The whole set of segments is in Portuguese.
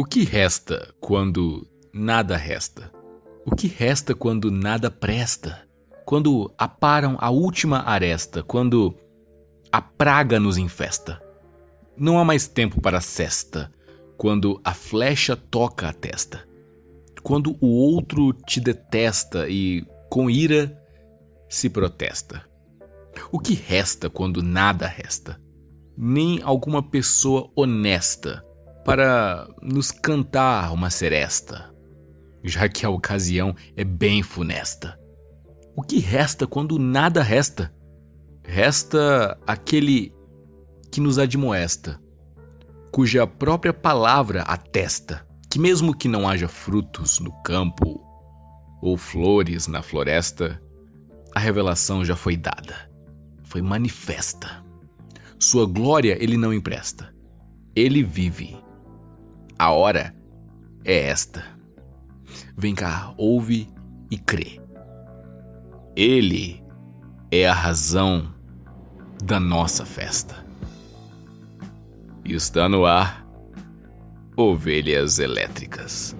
O que resta quando nada resta? O que resta quando nada presta? Quando aparam a última aresta, quando a praga nos infesta? Não há mais tempo para cesta, quando a flecha toca a testa. Quando o outro te detesta e, com ira, se protesta. O que resta quando nada resta? Nem alguma pessoa honesta para nos cantar uma seresta, já que a ocasião é bem funesta. O que resta quando nada resta? Resta aquele que nos admoesta, cuja própria palavra atesta que, mesmo que não haja frutos no campo ou flores na floresta, a revelação já foi dada, foi manifesta. Sua glória ele não empresta, ele vive. A hora é esta. Vem cá, ouve e crê. Ele é a razão da nossa festa. E está no ar Ovelhas Elétricas.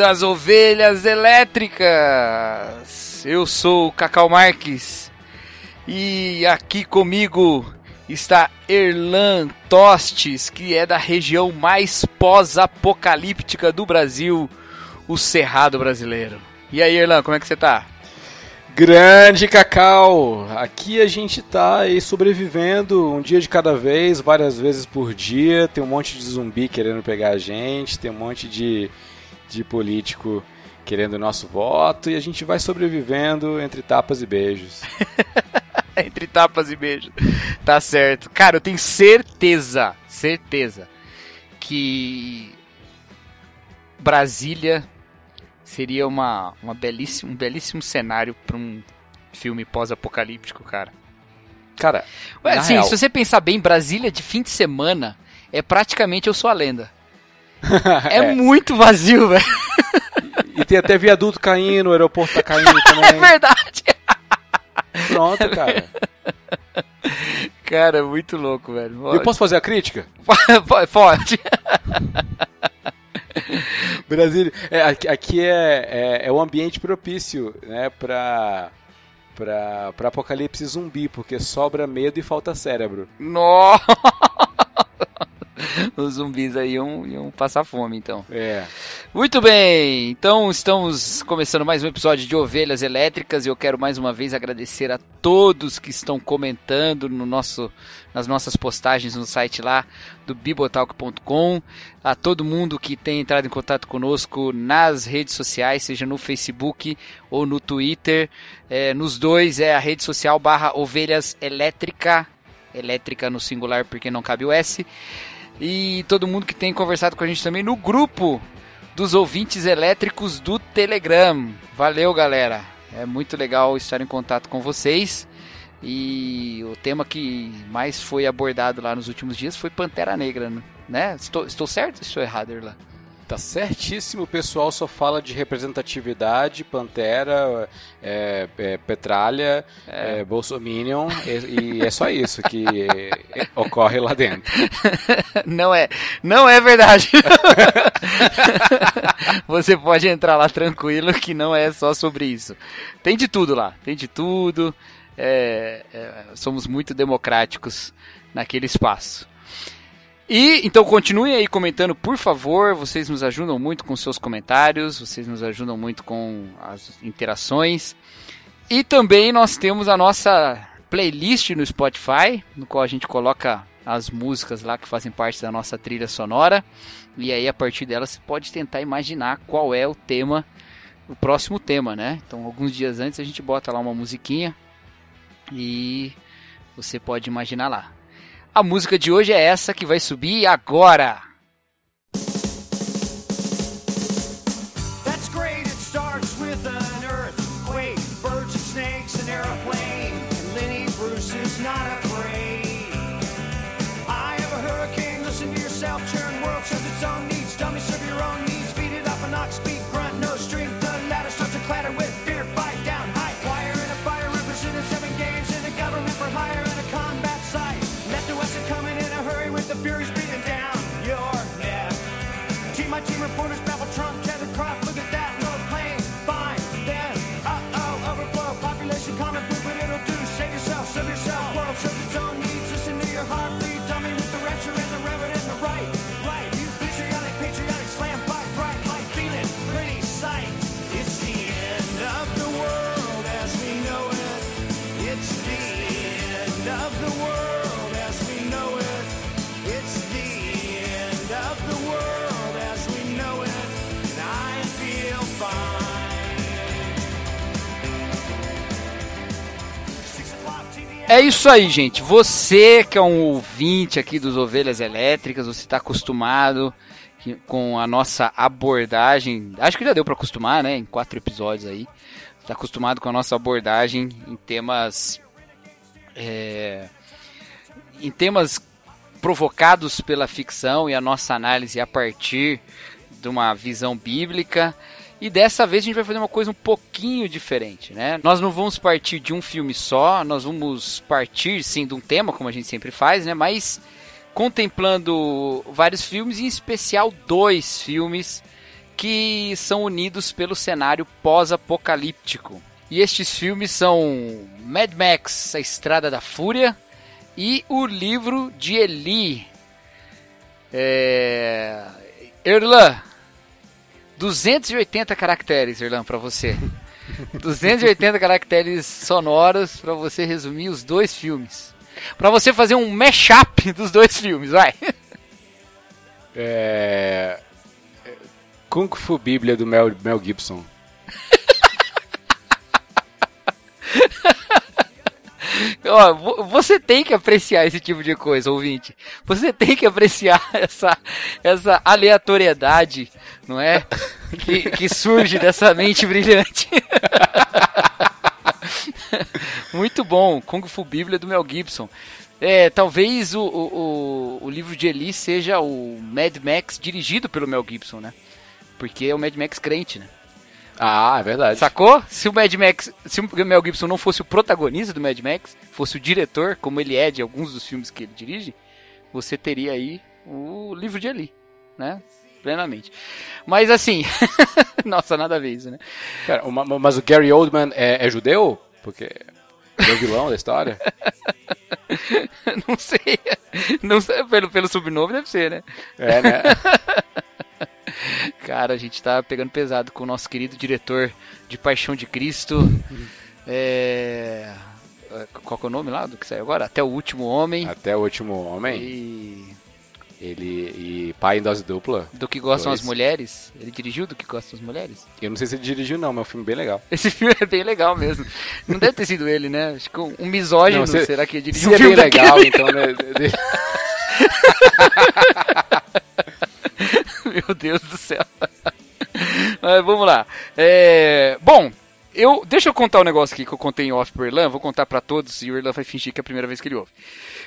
Das ovelhas elétricas. Eu sou o Cacau Marques e aqui comigo está Erlan Tostes, que é da região mais pós-apocalíptica do Brasil, o Cerrado Brasileiro. E aí, Erlan, como é que você tá? Grande Cacau! Aqui a gente tá aí sobrevivendo um dia de cada vez, várias vezes por dia. Tem um monte de zumbi querendo pegar a gente, tem um monte de, de político querendo o nosso voto e a gente vai sobrevivendo entre tapas e beijos. entre tapas e beijos. Tá certo. Cara, eu tenho certeza, certeza que Brasília seria uma, uma belíssimo, um belíssimo cenário para um filme pós-apocalíptico, cara. Cara, Ué, assim, real... se você pensar bem, Brasília de fim de semana é praticamente Eu Sou a Lenda. é, é, muito vazio, velho. E, e, tem até viaduto caindo, o aeroporto tá caindo também. É verdade. Pronto, cara. Cara, muito louco, velho. Eu posso fazer a crítica? Pode. Brasília. É, aqui, é, é, é um ambiente propício né, para para apocalipse zumbi, porque sobra medo e falta cérebro. Nossa! Os zumbis aí iam, iam passar fome, então. É. Muito bem, então estamos começando mais um episódio de Ovelhas Elétricas e eu quero mais uma vez agradecer a todos que estão comentando no nosso, nas nossas postagens no site lá do bibotalk.com, a todo mundo que tem entrado em contato conosco nas redes sociais, seja no Facebook ou no Twitter. É, nos dois é a rede social barra Ovelhas Elétrica, elétrica no singular porque não cabe o S. E todo mundo que tem conversado com a gente também no grupo dos ouvintes elétricos do Telegram. Valeu, galera. É muito legal estar em contato com vocês. E o tema que mais foi abordado lá nos últimos dias foi Pantera Negra, né? Estou, estou certo ou estou errado, Irlan? Tá certíssimo, o pessoal só fala de representatividade, Pantera, é, é, Petralha, é. é Bolsominion, e, e, é só isso que ocorre lá dentro. Não é, não é verdade. Você pode entrar lá tranquilo que não é só sobre isso. Tem de tudo lá, tem de tudo. É, é, somos muito democráticos naquele espaço. E então continuem aí comentando, por favor. Vocês nos ajudam muito com seus comentários, vocês nos ajudam muito com as interações. E também nós temos a nossa playlist no Spotify, no qual a gente coloca as músicas lá que fazem parte da nossa trilha sonora. E aí a partir dela você pode tentar imaginar qual é o tema o próximo tema, né? Então, alguns dias antes a gente bota lá uma musiquinha e você pode imaginar lá. A música de hoje é essa que vai subir agora. É isso aí, gente. Você que é um ouvinte aqui dos Ovelhas Elétricas, você está acostumado com a nossa abordagem. Acho que já deu para acostumar, né? Em quatro episódios aí. Está acostumado com a nossa abordagem em temas. É, em temas provocados pela ficção e a nossa análise a partir de uma visão bíblica. E dessa vez a gente vai fazer uma coisa um pouquinho diferente, né? Nós não vamos partir de um filme só, nós vamos partir sim de um tema, como a gente sempre faz, né? Mas contemplando vários filmes, em especial dois filmes que são unidos pelo cenário pós-apocalíptico. E estes filmes são Mad Max, A Estrada da Fúria e o livro de Eli. É... Erlan, 280 caracteres, Irlan, para você. 280 caracteres sonoros para você resumir os dois filmes. Para você fazer um mashup dos dois filmes, vai. É... Kung Fu Bíblia do Mel, Mel Gibson. Ó, você tem que apreciar esse tipo de coisa, ouvinte. Você tem que apreciar essa, essa aleatoriedade, não é? Que, que surge dessa mente brilhante. Muito bom, Kung Fu Bíblia do Mel Gibson. É, talvez o, o, o, livro de Eli seja o Mad Max dirigido pelo Mel Gibson, né? Porque é o Mad Max crente, né? Ah, é verdade. Sacou? Se o Mad Max, se o Mel Gibson não fosse o protagonista do Mad Max, fosse o diretor, como ele é de alguns dos filmes que ele dirige, você teria aí o livro de Eli, né? Plenamente. Mas assim, nossa, nada a ver isso, né? Cara, mas o Gary Oldman é, é judeu? Porque é o vilão da história? não sei. Não sei, pelo, pelo subnome deve ser, né? É, né? Cara, a gente tá pegando pesado com o nosso querido diretor de Paixão de Cristo. É... Qual que é o nome lá do que saiu agora? Até o Último Homem. Até o Último Homem. E... Ele e Pai em Dose Dupla. Do que gostam dois. as mulheres. Ele dirigiu Do que gostam as mulheres? Eu não sei se ele dirigiu não, mas é um filme bem legal. Esse filme é bem legal mesmo. Não deve ter sido ele, né? Acho que um misógino, não, se, será que ele dirigiu um filme é bem legal, então, né? Meu Deus do céu. Mas vamos lá. É... Bom, eu, deixa eu contar um negócio aqui que eu contei em off pro Irlan, vou contar para todos e o Irlan vai fingir que é a primeira vez que ele ouve.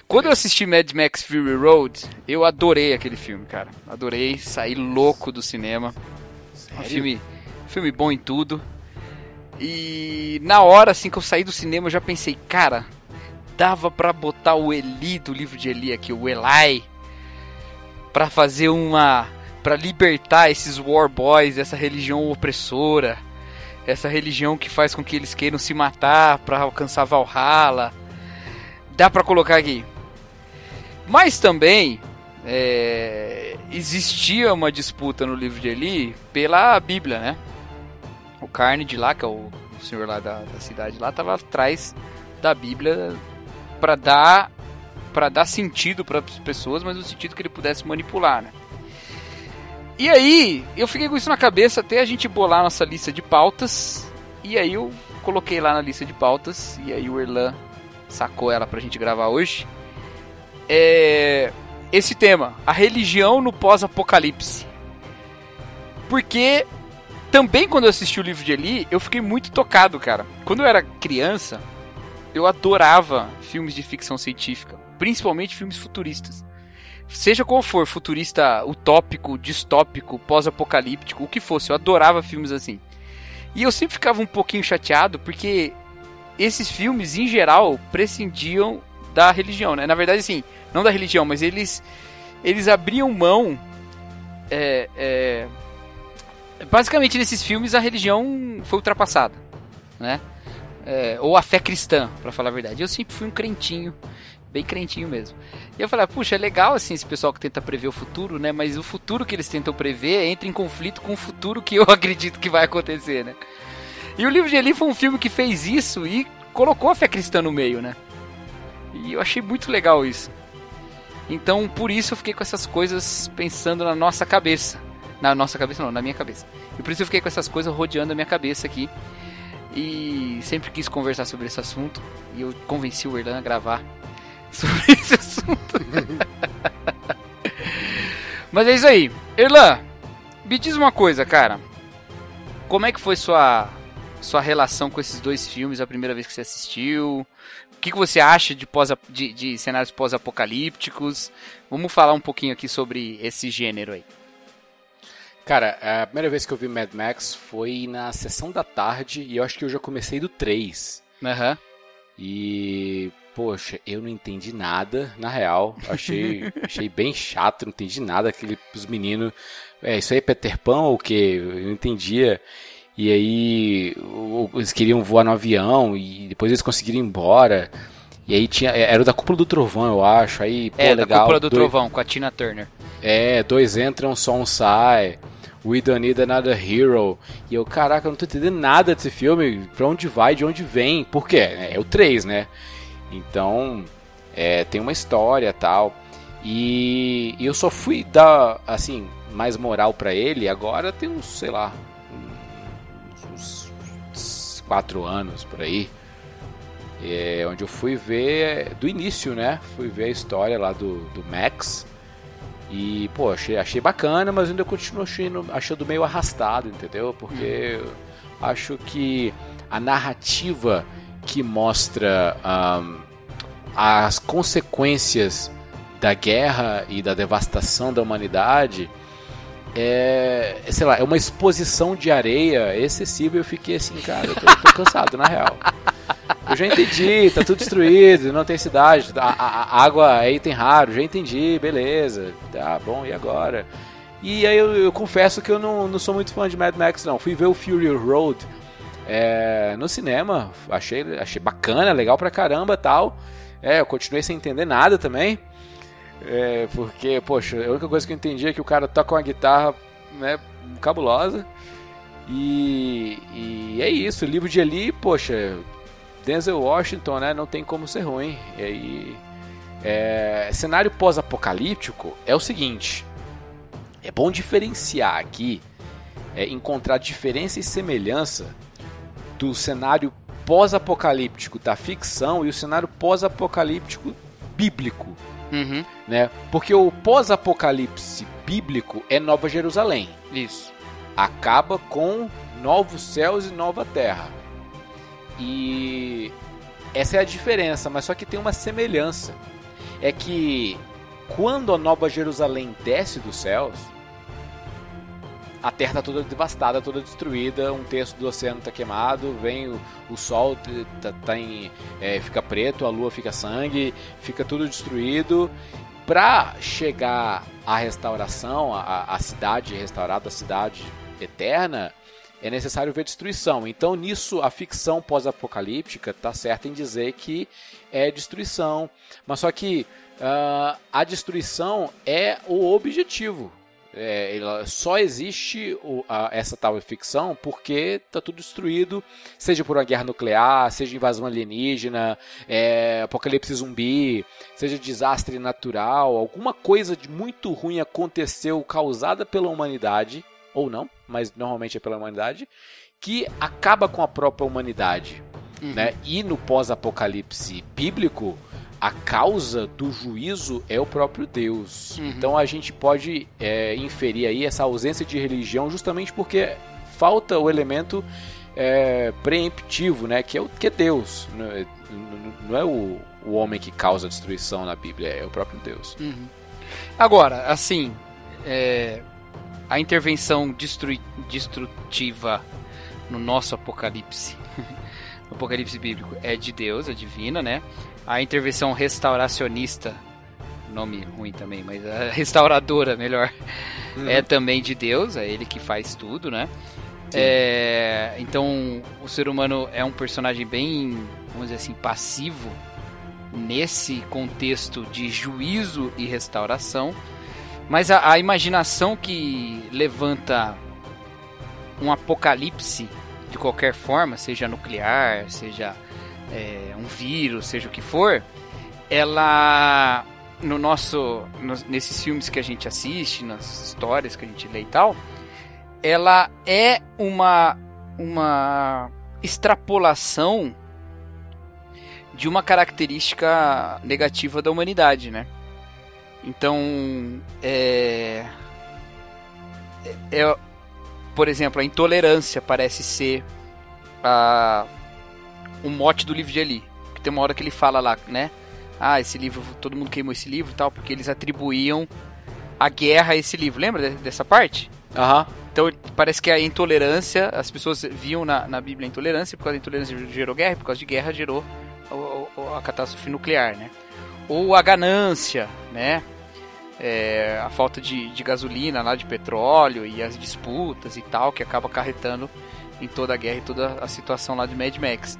Quando eu assisti Mad Max Fury Road, eu adorei aquele filme, cara. Adorei, saí louco do cinema. Sério? Um filme, filme bom em tudo. E na hora assim que eu saí do cinema, eu já pensei, cara, dava para botar o Eli do livro de Eli aqui, o Eli, para fazer uma para libertar esses war boys dessa religião opressora, essa religião que faz com que eles queiram se matar para alcançar Valhalla. Dá para colocar aqui. Mas também é, existia uma disputa no livro de Eli pela Bíblia, né? O Carne lá, que é o, o senhor lá da, da cidade lá, estava atrás da Bíblia para dar para dar sentido para as pessoas, mas no sentido que ele pudesse manipular, né? E aí, eu fiquei com isso na cabeça até a gente bolar a nossa lista de pautas. E aí eu coloquei lá na lista de pautas. E aí o Erlan sacou ela pra gente gravar hoje. É. Esse tema, a religião no pós-apocalipse. Porque também quando eu assisti o livro de Eli, eu fiquei muito tocado, cara. Quando eu era criança, eu adorava filmes de ficção científica, principalmente filmes futuristas. Seja qual for, futurista utópico, distópico, pós-apocalíptico, o que fosse, eu adorava filmes assim. E eu sempre ficava um pouquinho chateado porque esses filmes, em geral, prescindiam da religião, né? Na verdade, assim, não da religião, mas eles eles abriam mão. É, é, basicamente, nesses filmes, a religião foi ultrapassada, né? É, ou a fé cristã, para falar a verdade. Eu sempre fui um crentinho, bem crentinho mesmo. E eu falei, puxa, é legal assim esse pessoal que tenta prever o futuro, né? Mas o futuro que eles tentam prever entra em conflito com o futuro que eu acredito que vai acontecer, né? E o livro de Eli foi um filme que fez isso e colocou a fé cristã no meio, né? E eu achei muito legal isso. Então, por isso eu fiquei com essas coisas pensando na nossa cabeça. Na nossa cabeça não, na minha cabeça. E por isso eu fiquei com essas coisas rodeando a minha cabeça aqui. E sempre quis conversar sobre esse assunto. E eu convenci o Erlan a gravar sobre esse assunto. Mas é isso aí. Erlan, me diz uma coisa, cara. Como é que foi sua sua relação com esses dois filmes a primeira vez que você assistiu? O que, que você acha de, pós, de, de cenários pós-apocalípticos? Vamos falar um pouquinho aqui sobre esse gênero aí. Cara, a primeira vez que eu vi Mad Max foi na sessão da tarde e eu acho que eu já comecei do 3. Aham. Uhum. E, poxa, eu não entendi nada, na real. Achei, achei bem chato, não entendi nada. Aquele, os meninos, é, isso aí é Peter Pan ou o quê? Eu não entendia. E aí eles queriam voar no avião e depois eles conseguiram ir embora. E aí tinha. Era o da Cúpula do Trovão, eu acho. Aí, pô, é, legal. da Cúpula do dois, Trovão, com a Tina Turner. É, dois entram, só um sai. We Don't Need Another Hero. E eu, caraca, eu não tô entendendo nada desse filme. Pra onde vai, de onde vem. Por quê? É, é o 3, né? Então, é, tem uma história tal. E, e eu só fui dar, assim, mais moral para ele agora tem uns, sei lá, uns, uns quatro anos por aí. É, onde eu fui ver do início, né? Fui ver a história lá do, do Max. E, pô, achei, achei bacana, mas ainda continuo achando, achando meio arrastado, entendeu? Porque hum. acho que a narrativa que mostra um, as consequências da guerra e da devastação da humanidade é, sei lá, é uma exposição de areia excessiva e eu fiquei assim, cara, eu tô, tô cansado, na real. Eu já entendi, tá tudo destruído, não tem cidade, a, a, a água é item raro, já entendi, beleza. Tá bom, e agora? E aí eu, eu, confesso que eu não, não sou muito fã de Mad Max, não. Fui ver o Fury Road é, no cinema, achei, achei bacana, legal pra caramba tal. É, eu continuei sem entender nada também. É, porque, poxa, a única coisa que eu entendi é que o cara toca uma guitarra né, cabulosa. E, e é isso, o livro de Eli, poxa, Denzel Washington, né? Não tem como ser ruim. E aí. É, cenário pós-apocalíptico é o seguinte: é bom diferenciar aqui, é, encontrar diferença e semelhança do cenário pós-apocalíptico da ficção e o cenário pós-apocalíptico bíblico. Uhum. Né? Porque o pós-apocalipse bíblico é Nova Jerusalém. Isso. Acaba com novos céus e nova terra. E essa é a diferença, mas só que tem uma semelhança. É que quando a Nova Jerusalém desce dos céus, a Terra está toda devastada, toda destruída, um terço do oceano está queimado, vem o, o Sol tá, tá em, é, fica preto, a Lua fica sangue, fica tudo destruído. Para chegar à restauração, a, a cidade restaurada, a cidade eterna, é necessário ver destruição. Então, nisso, a ficção pós-apocalíptica está certa em dizer que é destruição. Mas só que uh, a destruição é o objetivo É, só existe o, a, essa tal ficção porque tá tudo destruído, seja por uma guerra nuclear, seja invasão alienígena, é, apocalipse zumbi, seja desastre natural, alguma coisa de muito ruim aconteceu causada pela humanidade, ou não, mas normalmente é pela humanidade, que acaba com a própria humanidade. Uhum. Né? E no pós-apocalipse bíblico, a causa do juízo é o próprio Deus. Uhum. Então a gente pode é, inferir aí essa ausência de religião justamente porque falta o elemento é, preemptivo, né? Que é, o, que é Deus. Não é, não é o, o homem que causa a destruição na Bíblia, é o próprio Deus. Uhum. Agora, assim, é, a intervenção destrutiva no nosso Apocalipse, Apocalipse bíblico, é de Deus, é divina, né? A intervenção restauracionista, nome ruim também, mas a restauradora, melhor, uhum. é também de Deus, é ele que faz tudo, né? É, então, o ser humano é um personagem bem, vamos dizer assim, passivo nesse contexto de juízo e restauração, mas a, a imaginação que levanta um apocalipse de qualquer forma, seja nuclear, seja é, um vírus, seja o que for, ela no nosso no, nesses filmes que a gente assiste, nas histórias que a gente lê e tal, ela é uma uma extrapolação de uma característica negativa da humanidade, né? Então, é, é, é por exemplo, a intolerância parece ser a um mote do livro de Eli. Que tem uma hora que ele fala lá, né? Ah, esse livro, todo mundo queimou esse livro e tal, porque eles atribuíam a guerra a esse livro. Lembra dessa parte? Aham. Uhum. Então parece que a intolerância, as pessoas viam na, na Bíblia a intolerância, por causa da intolerância gerou guerra, e por causa de guerra gerou a, a, a catástrofe nuclear, né? Ou a ganância, né? É, a falta de, de gasolina lá, de petróleo e as disputas e tal, que acaba acarretando em toda a guerra e toda a situação lá de Mad Max.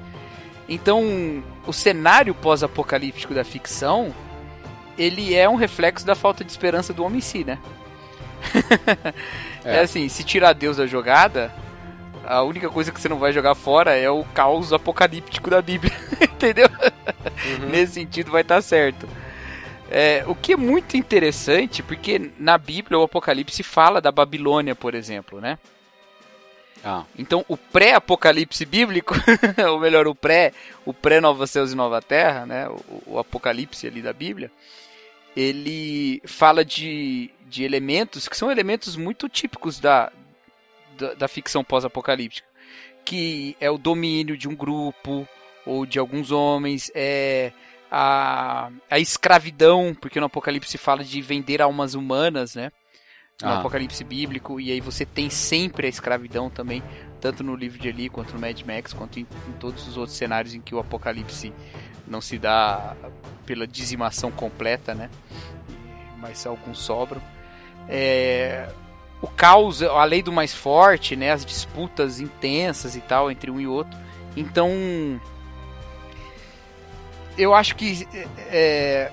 Então, o cenário pós-apocalíptico da ficção, ele é um reflexo da falta de esperança do homem em si, né? é. é assim, se tirar Deus da jogada, a única coisa que você não vai jogar fora é o caos apocalíptico da Bíblia, entendeu? Uhum. Nesse sentido vai estar tá certo. É, o que é muito interessante, porque na Bíblia o Apocalipse fala da Babilônia, por exemplo, né? Ah. Então, o pré-apocalipse bíblico, ou melhor, o pré, o pré-Nova Céus e Nova Terra, né, o, o, apocalipse ali da Bíblia, ele fala de, de elementos que são elementos muito típicos da, da, da ficção pós-apocalíptica, que é o domínio de um grupo ou de alguns homens, é a, a escravidão, porque no Apocalipse fala de vender almas humanas, né? No ah. Apocalipse bíblico, e aí você tem sempre a escravidão também, tanto no livro de Eli, quanto no Mad Max, quanto em, em todos os outros cenários em que o Apocalipse não se dá pela dizimação completa, né? Mas alguns sobram. É, o caos, a lei do mais forte, né? As disputas intensas e tal entre um e outro. Então, eu acho que é,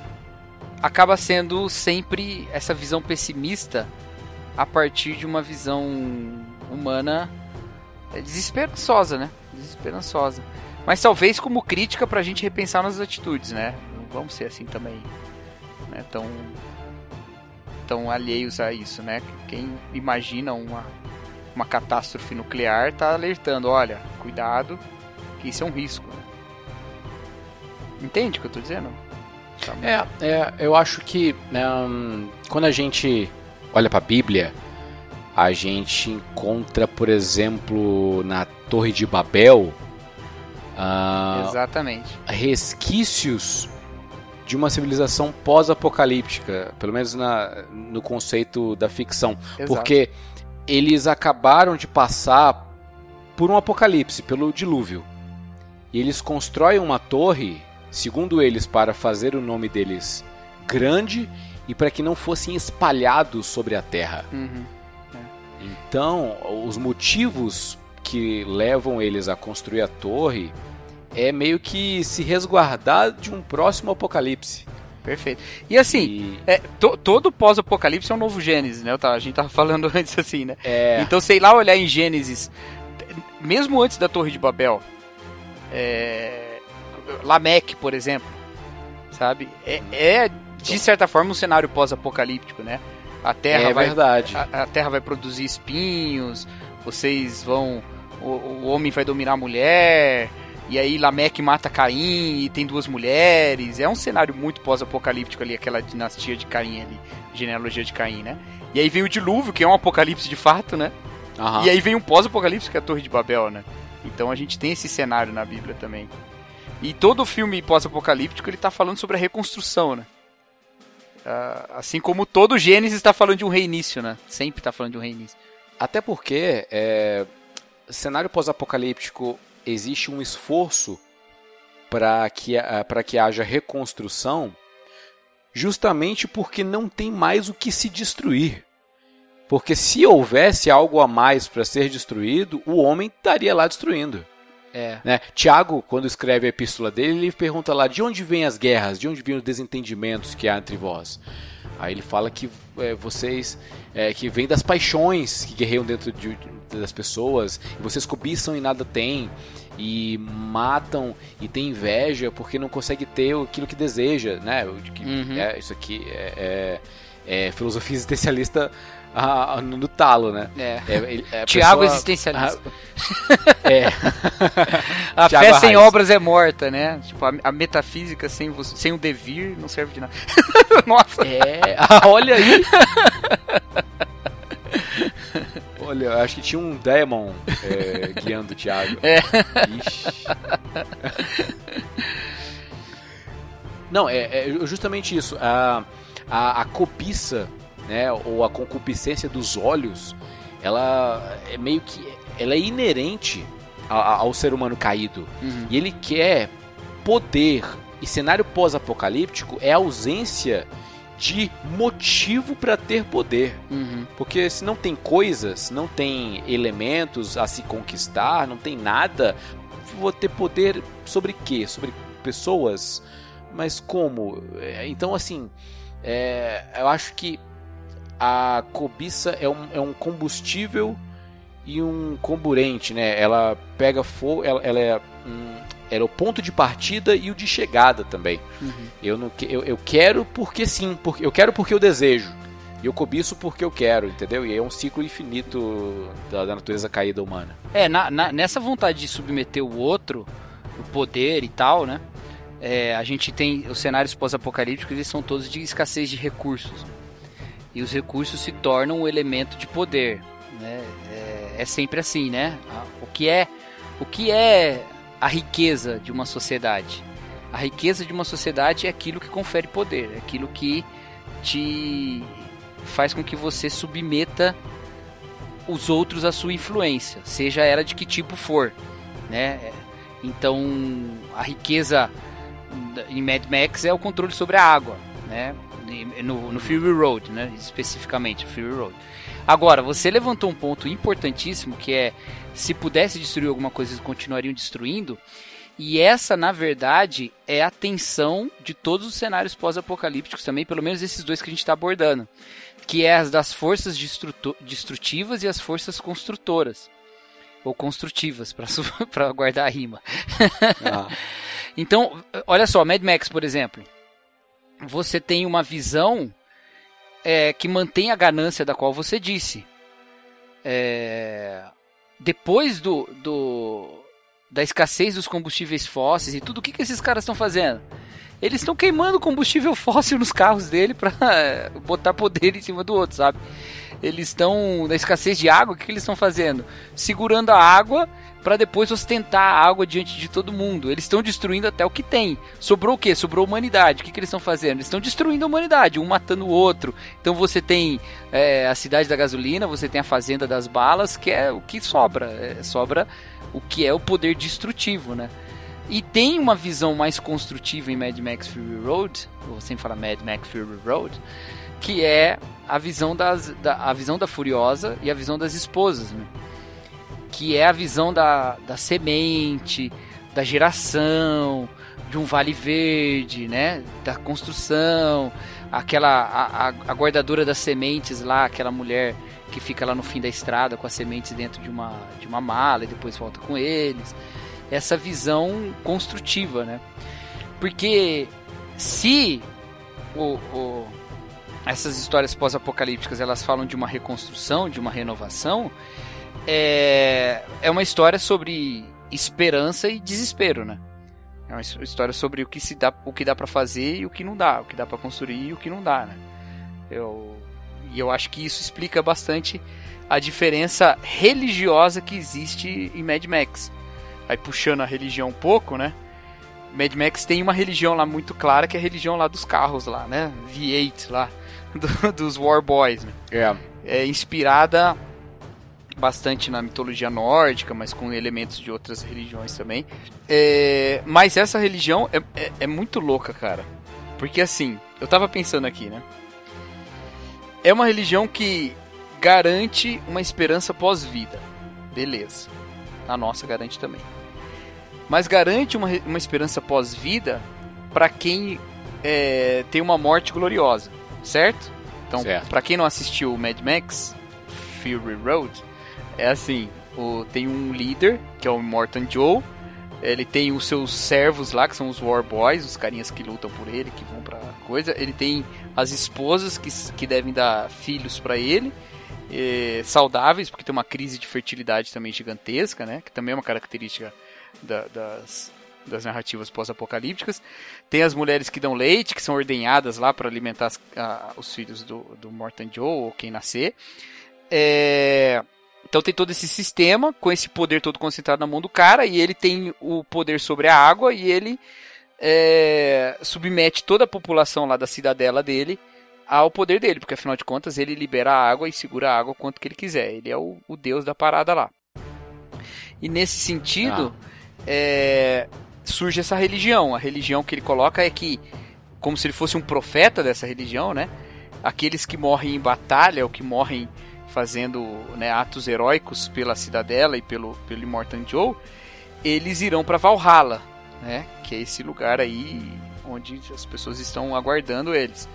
acaba sendo sempre essa visão pessimista a partir de uma visão humana desesperançosa, né? Desesperançosa. Mas talvez como crítica pra gente repensar nas atitudes, né? Não vamos ser assim também, né? Tão, tão alheios a isso, né? Quem imagina uma, uma catástrofe nuclear tá alertando, olha, cuidado, que isso é um risco. Né? Entende o que eu tô dizendo? Tá é, é, eu acho que um, quando a gente olha para a Bíblia, a gente encontra, por exemplo, na Torre de Babel, uh, exatamente, resquícios de uma civilização pós-apocalíptica, pelo menos na, no conceito da ficção, Exato. porque eles acabaram de passar por um apocalipse, pelo dilúvio. E eles constroem uma torre, segundo eles, para fazer o nome deles grande e para que não fossem espalhados sobre a terra. Uhum. É. Então, os motivos que levam eles a construir a torre é meio que se resguardar de um próximo apocalipse. Perfeito. E assim, e... É, to, todo pós-apocalipse é um novo Gênesis, né? A gente tava falando antes assim, né? É... Então, sei lá, olhar em Gênesis, mesmo antes da Torre de Babel, é... Lameque, por exemplo, sabe? É, é, de certa forma um cenário pós-apocalíptico, né? A Terra é vai, verdade. A, a, Terra vai produzir espinhos, vocês vão, o, o homem vai dominar a mulher, e aí Lameque mata Caim e tem duas mulheres. É um cenário muito pós-apocalíptico ali, aquela dinastia de Caim ali, genealogia de Caim, né? E aí vem o dilúvio, que é um apocalipse de fato, né? Uhum. E aí vem um pós-apocalipse, que é a Torre de Babel, né? Então a gente tem esse cenário na Bíblia também. E todo filme pós-apocalíptico ele tá falando sobre a reconstrução, né? Uh, assim como todo Gênesis está falando de um reinício, né? Sempre está falando de um reinício. Até porque é, cenário pós-apocalíptico existe um esforço para que, para que haja reconstrução, justamente porque não tem mais o que se destruir. Porque se houvesse algo a mais para ser destruído, o homem estaria lá destruindo. É. Né? Tiago, quando escreve a epístola dele, ele pergunta lá de onde vêm as guerras, de onde vêm os desentendimentos que há entre vós. Aí ele fala que é, vocês é, que vem das paixões que guerreiam dentro de, das pessoas, e vocês cobiçam e nada têm, e matam e tem inveja porque não consegue ter aquilo que deseja, né? Uhum. É, isso aqui é, é, é filosofia existencialista ah, no, talo, né? É. é, é Tiago pessoa... existencialista. Ah, é. a Thiago fé sem obras é morta, né? Tipo, a, a metafísica sem, sem o devir não serve de nada. Nossa. É. Olha aí. Olha, eu acho que tinha um Demon é, guiando o Thiago. É. Ixi. Não, é, é, justamente isso. A, a, a cobiça, né, ou a concupiscência dos olhos, ela é meio que. Ela é inerente ao, ao ser humano caído. Uhum. E ele quer poder. E cenário pós-apocalíptico é a ausência de motivo para ter poder. Uhum. Porque se não tem coisas, não tem elementos a se conquistar, não tem nada, vou ter poder sobre quê? Sobre pessoas? Mas como? É, então, assim, é, eu acho que a cobiça é um, é um combustível e um comburente, né? Ela pega fogo, ela, ela é era o ponto de partida e o de chegada também. Uhum. Eu, não, eu, eu quero porque sim, porque, eu quero porque eu desejo. E eu cobiço porque eu quero, entendeu? E é um ciclo infinito da, da natureza caída humana. É, na, na, nessa vontade de submeter o outro, o poder e tal, né? É, a gente tem os cenários pós-apocalípticos, eles são todos de escassez de recursos. E os recursos se tornam um elemento de poder. Né? É, é sempre assim, né? O que é, o que é a riqueza de uma sociedade. A riqueza de uma sociedade é aquilo que confere poder, é aquilo que te faz com que você submeta os outros à sua influência, seja ela de que tipo for, né? Então, a riqueza em Mad Max é o controle sobre a água, né? No, no Fury Road, né? Especificamente, Fury Road. Agora, você levantou um ponto importantíssimo que é se pudesse destruir alguma coisa, eles continuariam destruindo. E essa, na verdade, é a tensão de todos os cenários pós-apocalípticos também, pelo menos esses dois que a gente está abordando. Que é as das forças destrutivas e as forças construtoras. Ou construtivas, para guardar a rima. Ah. então, olha só, Mad Max, por exemplo. Você tem uma visão é, que mantém a ganância da qual você disse. É, depois do, do da escassez dos combustíveis fósseis e tudo, o que, que esses caras estão fazendo? Eles estão queimando combustível fóssil nos carros dele para botar poder em cima do outro, sabe? Eles estão na escassez de água, o que, que eles estão fazendo? Segurando a água para depois ostentar a água diante de todo mundo. Eles estão destruindo até o que tem. Sobrou o que? Sobrou a humanidade. O que, que eles estão fazendo? Eles estão destruindo a humanidade, um matando o outro. Então você tem é, a cidade da gasolina, você tem a fazenda das balas, que é o que sobra. É, sobra o que é o poder destrutivo, né? E tem uma visão mais construtiva em Mad Max Fury Road, ou sempre fala Mad Max Fury Road, que é a visão, das, da, a visão da Furiosa e a visão das esposas, né? que é a visão da, da semente, da geração, de um vale verde, né? Da construção, aquela a, a, a, guardadora das sementes lá, aquela mulher que fica lá no fim da estrada com as sementes dentro de uma, de uma mala e depois volta com eles. Essa visão construtiva, né? Porque se o, o essas histórias pós-apocalípticas elas falam de uma reconstrução, de uma renovação, é, é uma história sobre esperança e desespero, né? É uma história sobre o que se dá, o que dá para fazer e o que não dá, o que dá para construir e o que não dá, né? Eu, e eu acho que isso explica bastante a diferença religiosa que existe em Mad Max. Aí puxando a religião um pouco, né? Mad Max tem uma religião lá muito clara que é a religião lá dos carros lá, né? V8 lá, do, dos War Boys, né? É. É inspirada bastante na mitologia nórdica, mas com elementos de outras religiões também. É, mas essa religião é, é, é, muito louca, cara. Porque assim, eu tava pensando aqui, né? É uma religião que garante uma esperança pós-vida. Beleza. A nossa garante também. Mas garante uma, uma esperança pós-vida para quem é, tem uma morte gloriosa, certo? Então, para quem não assistiu Mad Max Fury Road, é assim, o, tem um líder, que é o Morton Joe, ele tem os seus servos lá, que são os War Boys, os carinhas que lutam por ele, que vão pra coisa. Ele tem as esposas que, que devem dar filhos para ele, eh, saudáveis, porque tem uma crise de fertilidade também gigantesca, né? Que também é uma característica da, das, das narrativas pós-apocalípticas. Tem as mulheres que dão leite, que são ordenhadas lá para alimentar as, a, os filhos do, do Morton Joe, ou quem nascer. É então tem todo esse sistema com esse poder todo concentrado na mão do cara e ele tem o poder sobre a água e ele é, submete toda a população lá da cidadela dele ao poder dele, porque afinal de contas ele libera a água e segura a água quanto que ele quiser. Ele é o, o deus da parada lá. E nesse sentido ah. é, surge essa religião. A religião que ele coloca é que como se ele fosse um profeta dessa religião, né? Aqueles que morrem em batalha ou que morrem fazendo né, atos heróicos pela cidadela e pelo, pelo Immortan Joe, eles irão para Valhalla, né, que é esse lugar aí onde as pessoas estão aguardando eles.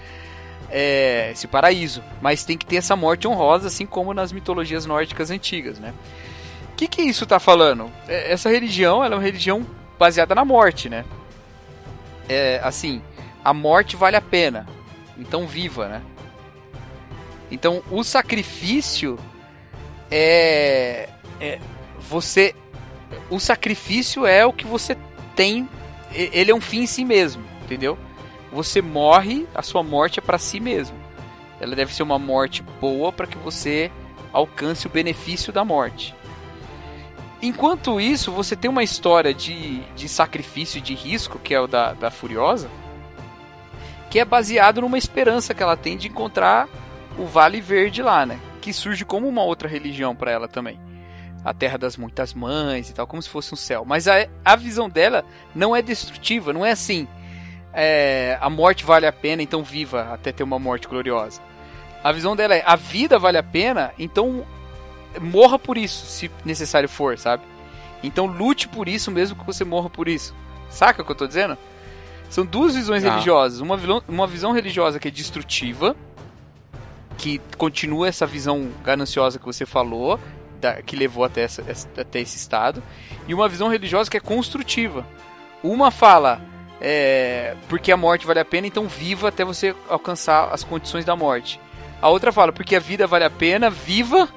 É, esse paraíso, mas tem que ter essa morte honrosa, assim como nas mitologias nórdicas antigas, né? O que, que isso está falando? É, essa religião, ela é uma religião baseada na morte, né? É, assim, a morte vale a pena, então viva, né? Então, o sacrifício é, é você o sacrifício é o que você tem, ele é um fim em si mesmo, entendeu? Você morre, a sua morte é para si mesmo. Ela deve ser uma morte boa para que você alcance o benefício da morte. Enquanto isso, você tem uma história de, de sacrifício e de risco, que é o da, da Furiosa, que é baseado numa esperança que ela tem de encontrar o Vale Verde lá, né? Que surge como uma outra religião para ela também. A Terra das Muitas Mães e tal, como se fosse um céu. Mas a, a visão dela não é destrutiva, não é assim. É, a morte vale a pena, então viva até ter uma morte gloriosa. A visão dela é: a vida vale a pena, então morra por isso, se necessário for, sabe? Então lute por isso mesmo que você morra por isso. Saca o que eu tô dizendo? São duas visões ah. religiosas. Uma, uma visão religiosa que é destrutiva, que continua essa visão gananciosa que você falou, da, que levou até, essa, até esse estado, e uma visão religiosa que é construtiva. Uma fala, é, porque a morte vale a pena, então viva até você alcançar as condições da morte. A outra fala, porque a vida vale a pena, viva,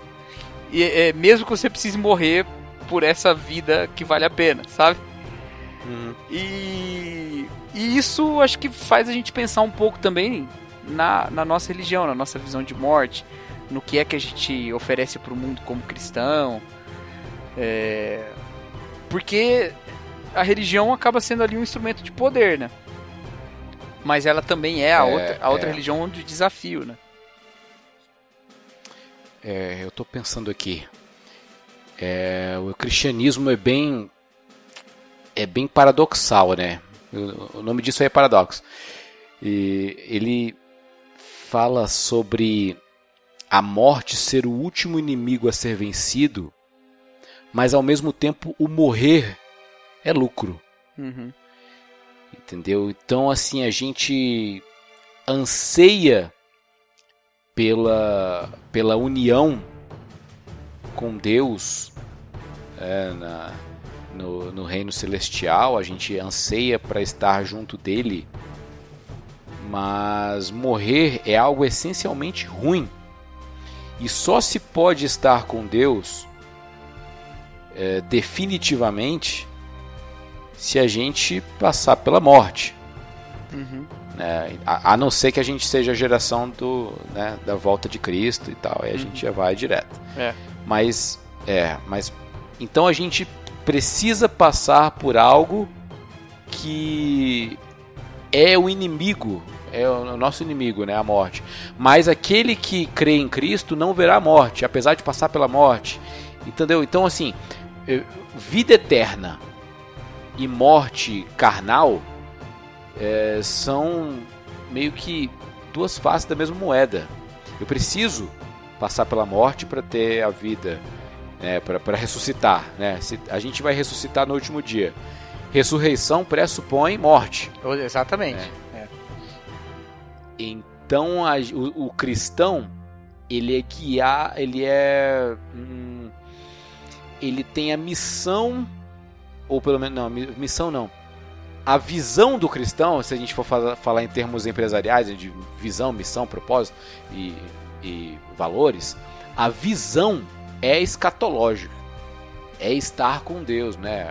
e, é, mesmo que você precise morrer por essa vida que vale a pena, sabe? Uhum. E, e isso acho que faz a gente pensar um pouco também na, na nossa religião, na nossa visão de morte, no que é que a gente oferece para o mundo como cristão. É... Porque a religião acaba sendo ali um instrumento de poder, né? Mas ela também é a, é, outra, a outra é. religião de desafio, né? É, eu estou pensando aqui. É, o cristianismo é bem é bem paradoxal, né? O, o nome disso é paradoxo. E ele fala sobre a morte ser o último inimigo a ser vencido, mas ao mesmo tempo o morrer é lucro. Uhum. Entendeu? Então, assim, a gente anseia pela, pela união com Deus é, na, no, no reino celestial, a gente anseia para estar junto dele, mas morrer é algo essencialmente ruim. E só se pode estar com Deus é, definitivamente se a gente passar pela morte. Uhum. É, a, a, não ser que a gente seja a geração do, né, da volta de Cristo e tal, aí a uhum. gente já vai direto. É. Mas, é, mas então a gente precisa passar por algo que é o inimigo, é o nosso inimigo, né, a morte. Mas aquele que crê em Cristo não verá a morte, apesar de passar pela morte. Entendeu? Então assim, vida eterna e morte carnal é, são meio que duas faces da mesma moeda. Eu preciso passar pela morte para ter a vida, né, para ressuscitar. Né? Se a gente vai ressuscitar no último dia. Ressurreição pressupõe morte. Exatamente. Né? É. Então a, o, o, cristão ele é guiar, ele é hum, ele tem a missão ou pelo menos não, missão não. A visão do cristão, se a gente for falar em termos empresariais, de visão, missão, propósito e, e valores, a visão é escatológica. É estar com Deus, né?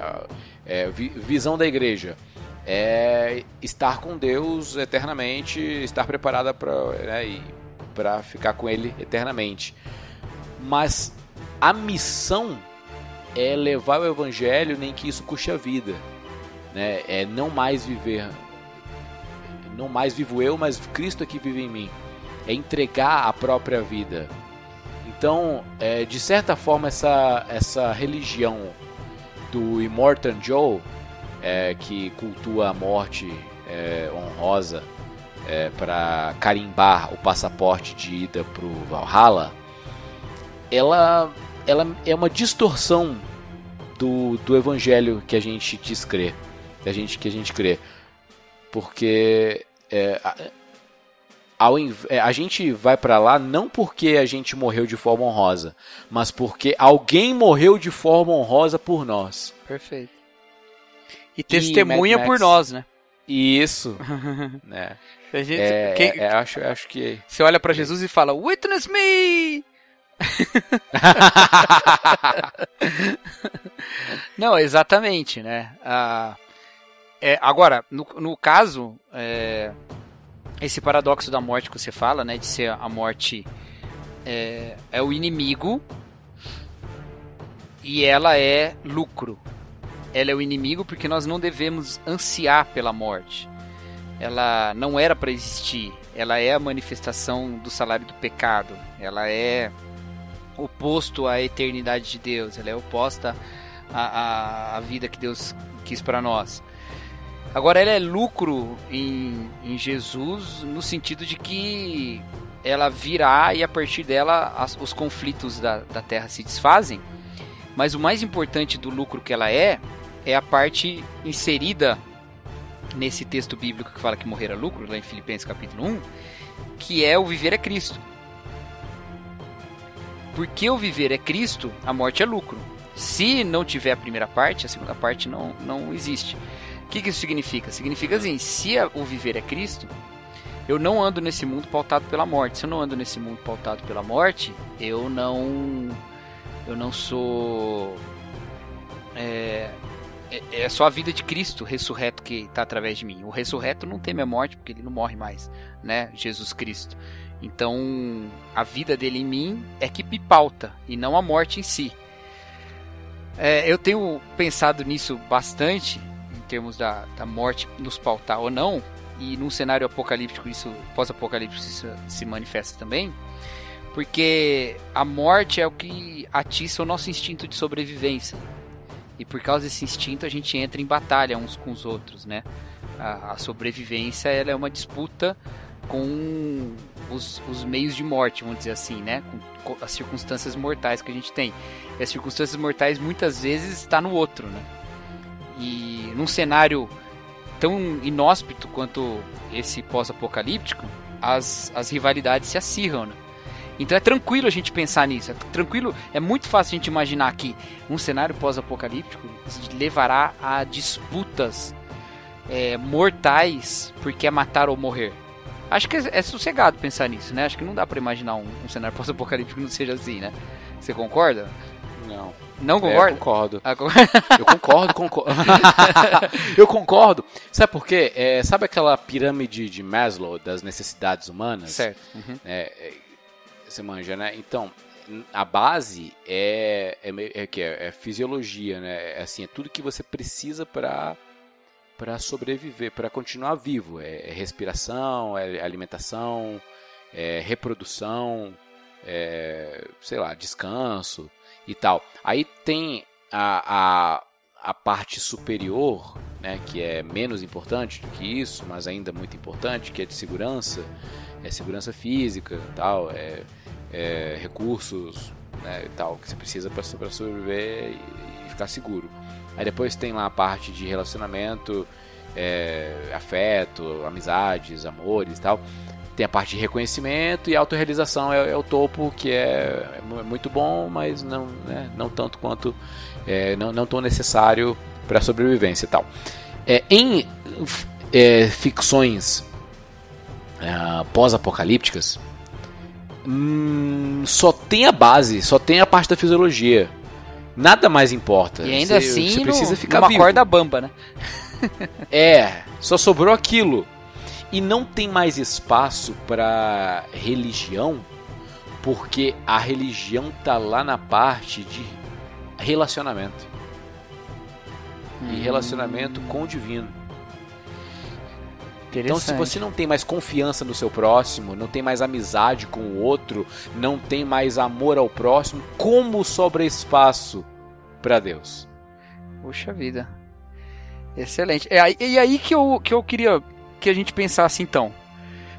É, visão da igreja é estar com Deus eternamente, estar preparada para né, para ficar com Ele eternamente. Mas a missão é levar o evangelho nem que isso custe a vida, né? É não mais viver, não mais vivo eu, mas Cristo é que vive em mim. É entregar a própria vida. Então, é, de certa forma, essa essa religião do Immortal Joe, é, que cultua a morte é, honrosa é, para carimbar o passaporte de ida para o Valhalla, ela ela é uma distorção do, do evangelho que a gente diz que a gente, que a gente crê. Porque é, a, ao, é, a gente vai para lá não porque a gente morreu de forma honrosa, mas porque alguém morreu de forma honrosa por nós. Perfeito. E testemunha e por nós, né? Isso. né? Gente, é, quem, é, acho, acho que. Você olha para Jesus e fala: Witness me! Não, exatamente, né? Ah, é, agora, no, no caso, é, esse paradoxo da morte que você fala, né? De ser a morte é, é o inimigo e ela é lucro. Ela é o inimigo porque nós não devemos ansiar pela morte. Ela não era para existir. Ela é a manifestação do salário do pecado. Ela é oposto à eternidade de Deus, ela é oposta à, à, à vida que Deus quis para nós. Agora, ela é lucro em, em Jesus no sentido de que ela virá e a partir dela as, os conflitos da, da terra se desfazem. Mas o mais importante do lucro que ela é, é a parte inserida nesse texto bíblico que fala que morrer é lucro, lá em Filipenses capítulo 1, que é o viver é Cristo. Porque o viver é Cristo, a morte é lucro. Se não tiver a primeira parte, a segunda parte não, não existe. O que, que isso significa? Significa assim: se o viver é Cristo, eu não ando nesse mundo pautado pela morte. Se eu não ando nesse mundo pautado pela morte, eu não. Eu não sou. É, é, é só a vida de Cristo ressurreto que está através de mim. O ressurreto não teme a morte porque ele não morre mais, né? Jesus Cristo. Então, a vida dele em mim é que me pauta e não a morte em si. É, eu tenho pensado nisso bastante, termos da, da morte nos pautar ou não, e num cenário apocalíptico, isso pós-apocalíptico, isso se manifesta também, porque a morte é o que atiça o nosso instinto de sobrevivência. E por causa desse instinto a gente entra em batalha uns com os outros, né? A, a sobrevivência ela é uma disputa com os, os, meios de morte, vamos dizer assim, né? Com, com as circunstâncias mortais que a gente tem. E as circunstâncias mortais muitas vezes está no outro, né? E num cenário tão inóspito quanto esse pós-apocalíptico, as, as rivalidades se acirram, né? Então é tranquilo a gente pensar nisso. É tranquilo, é muito fácil a gente imaginar que um cenário pós-apocalíptico levará a disputas é, mortais porque é matar ou morrer. Acho que é, é, sossegado pensar nisso, né? Acho que não dá para imaginar um, um cenário pós-apocalíptico que não seja assim, né? Você concorda? Não. Não concorda? É, eu concordo. eu concordo, concordo. eu concordo. Sabe por quê? É, sabe aquela pirâmide de Maslow das necessidades humanas? Certo. Uhum. É, é você manja, né? Então, a base é, é, é, é, é fisiologia, né? É, assim, é tudo que você precisa para para sobreviver, para continuar vivo. É, é, respiração, é alimentação, é reprodução, é, sei lá, descanso e tal. Aí tem a, a, a parte superior, né, que é menos importante do que isso, mas ainda muito importante, que é de segurança, é segurança física, tal, é, é recursos, né, e tal, que você precisa para sobreviver e, ficar seguro. Aí depois tem lá a parte de relacionamento, é, afeto, amizades, amores, tal. Tem a parte de reconhecimento e autorrealização é, é o topo que é, é muito bom, mas não, né, não tanto quanto é, não, não tão necessário para a sobrevivência e tal. É, em é, ficções pós-apocalípticas, hum, só tem a base, só tem a parte da fisiologia. Nada mais importa. E ainda você, assim, você precisa no, ficar numa vivo. corda bamba, né? é, só sobrou aquilo. E não tem mais espaço para religião, porque a religião tá lá na parte de relacionamento. Hum. E relacionamento com o divino. Então, se você não tem mais confiança no seu próximo, não tem mais amizade com o outro, não tem mais amor ao próximo, como sobra espaço para Deus? Puxa vida. Excelente. É e aí que eu, que eu queria que a gente pensasse então.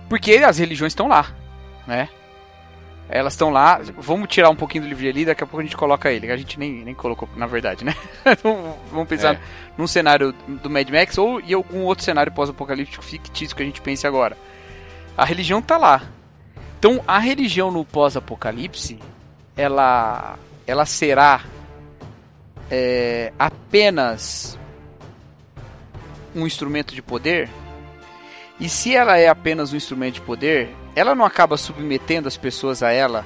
Porque as religiões estão lá, né? Elas estão lá. Vamos tirar um pouquinho do livro ali, daqui a pouco a gente coloca ele. A gente nem, nem colocou, na verdade, né? Vamos pensar é. num cenário do Mad Max ou em algum outro cenário pós-apocalíptico fictício que a gente pense agora. A religião tá lá. Então, a religião no pós-apocalipse, ela, ela será é, apenas um instrumento de poder? E se ela é apenas um instrumento de poder, ela não acaba submetendo as pessoas a ela,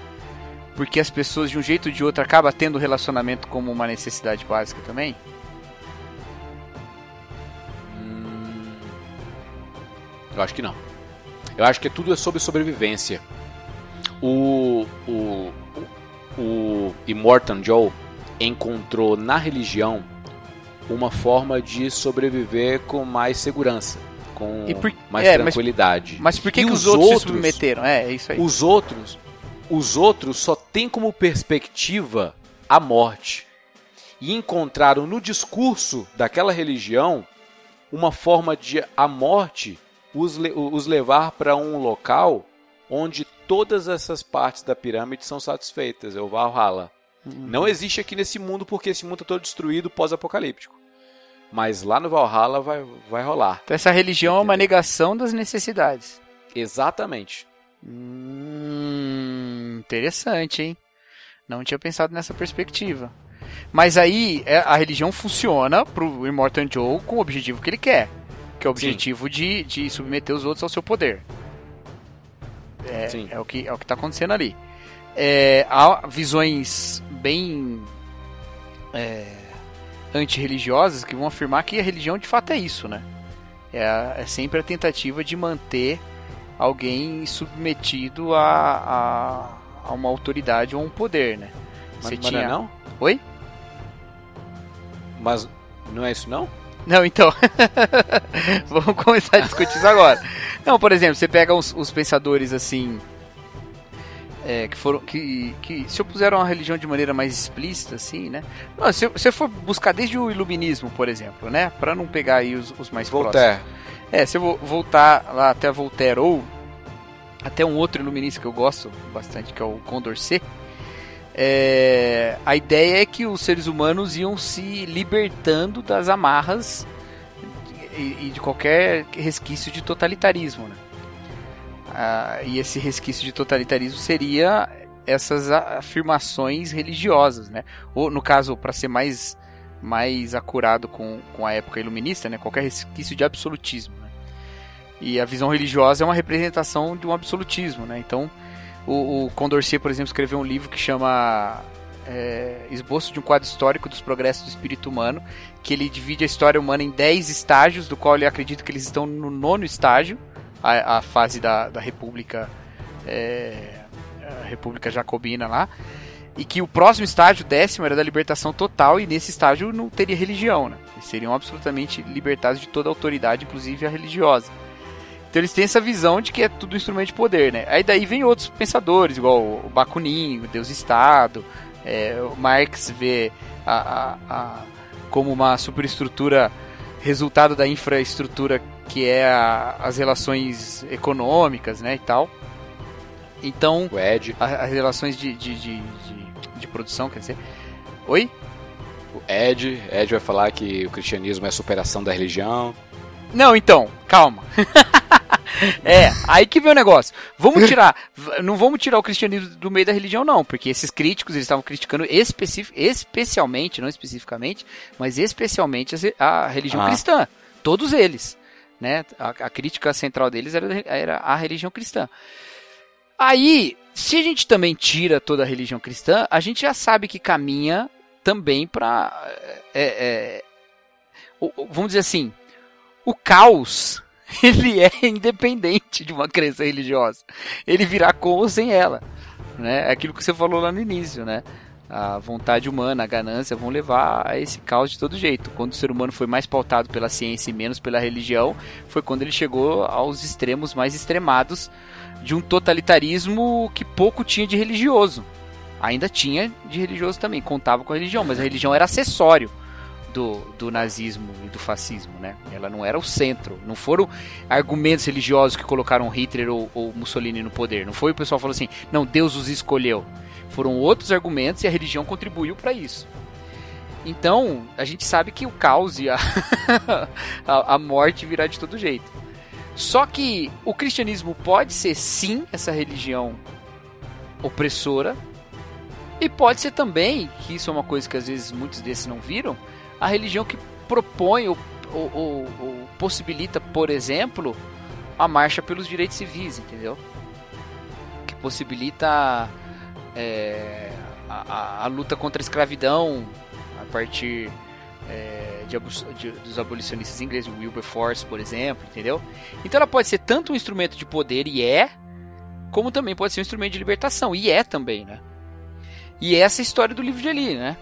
porque as pessoas de um jeito ou de outro acabam tendo o relacionamento como uma necessidade básica também? Hum, eu acho que não. Eu acho que tudo é sobre sobrevivência. O, o, o Immortan Joe encontrou na religião uma forma de sobreviver com mais segurança com por... mais é, tranquilidade. Mas, mas por que, que os, outros, outros se submeteram? É, é isso aí. Os outros, os outros só têm como perspectiva a morte. E encontraram no discurso daquela religião uma forma de a morte os, le os levar para um local onde todas essas partes da pirâmide são satisfeitas, é o Valhalla. Uhum. Não existe aqui nesse mundo porque esse mundo está todo destruído pós-apocalíptico. Mas lá no Valhalla vai, vai rolar. Então essa religião Entendeu? é uma negação das necessidades. Exatamente. Hum, interessante, hein? Não tinha pensado nessa perspectiva. Mas aí é, a religião funciona pro Immortal Joe com o objetivo que ele quer. Que é o objetivo de, de submeter os outros ao seu poder. É, é o que é o que está acontecendo ali. É, há visões bem é, antirreligiosas que vão afirmar que a religião de fato é isso, né? É, é sempre a tentativa de manter alguém submetido a, a, a uma autoridade ou a um poder, né? Você mas, tinha... não? Oi? Mas não é isso não? Não, então. Vamos começar a discutir isso agora. Não, por exemplo, você pega os, os pensadores assim é, que foram que, que se opuseram à religião de maneira mais explícita, assim, né? Não, se você for buscar desde o iluminismo, por exemplo, né? Para não pegar aí os, os mais Voltaire. próximos. É, se eu voltar lá até Voltaire ou até um outro iluminista que eu gosto bastante, que é o Condorcet, é, a ideia é que os seres humanos iam se libertando das amarras e, de qualquer resquício de totalitarismo. Né? Ah, e esse resquício de totalitarismo seria essas afirmações religiosas, né? Ou no caso, para ser mais mais acurado com, com a época iluminista, né? Qualquer resquício de absolutismo. Né? E a visão religiosa é uma representação de um absolutismo, né? Então, o, o Condorcet, por exemplo, escreveu um livro que chama é, Esboço de um quadro histórico dos progressos do espírito humano, que ele divide a história humana em 10 estágios, do qual ele acredita que eles estão no nono estágio, a, a fase da, da República é, República Jacobina lá, e que o próximo estágio, décimo, era da libertação total, e nesse estágio não teria religião, né? Eles seriam absolutamente libertados de toda autoridade, inclusive a religiosa. Então eles têm essa visão de que é tudo instrumento de poder, né? Aí daí vem outros pensadores, igual o Bakunin, o Deus-Estado, é, o Marx vê a, a, a, como uma superestrutura resultado da infraestrutura que é a, as relações econômicas, né, e tal. Então, o Ed. as relações de, de, de, de, de produção, quer dizer... Oi? O Ed, Ed vai falar que o cristianismo é a superação da religião. Não, então, calma. é, aí que vem o negócio. Vamos tirar, não vamos tirar o cristianismo do meio da religião, não, porque esses críticos eles estavam criticando especific, especialmente, não especificamente, mas especialmente a, religião ah. cristã. Todos eles. Né? A, a, crítica central deles era, era a religião cristã. Aí, se a gente também tira toda a religião cristã, a gente já sabe que caminha também para. É, é, vamos dizer assim, o caos ele é independente de uma crença religiosa. Ele virá com ou sem ela. Né? É aquilo que você falou lá no início, né? A vontade humana, a ganância vão levar a esse caos de todo jeito. Quando o ser humano foi mais pautado pela ciência e menos pela religião, foi quando ele chegou aos extremos mais extremados de um totalitarismo que pouco tinha de religioso. Ainda tinha de religioso também, contava com a religião, mas a religião era acessório do, do nazismo e do fascismo, né? Ela não era o centro. Não foram argumentos religiosos que colocaram Hitler ou, ou Mussolini no poder. Não foi o pessoal falou assim, não, Deus os escolheu. Foram outros argumentos e a religião contribuiu para isso. Então, a gente sabe que o caos e a, a, a morte virá de todo jeito. Só que o cristianismo pode ser sim essa religião opressora, e pode ser também, que isso é uma coisa que às vezes muitos desses não viram, a religião que propõe ou, ou, ou, ou possibilita, por exemplo, a marcha pelos direitos civis, entendeu? Que possibilita é, a, a, a, luta contra a escravidão a partir é, de, de, dos abolicionistas ingleses, Wilberforce, por exemplo, entendeu? Então ela pode ser tanto um instrumento de poder, e é, como também pode ser um instrumento de libertação, e é também, né? E essa é a história do livro de Eli, né?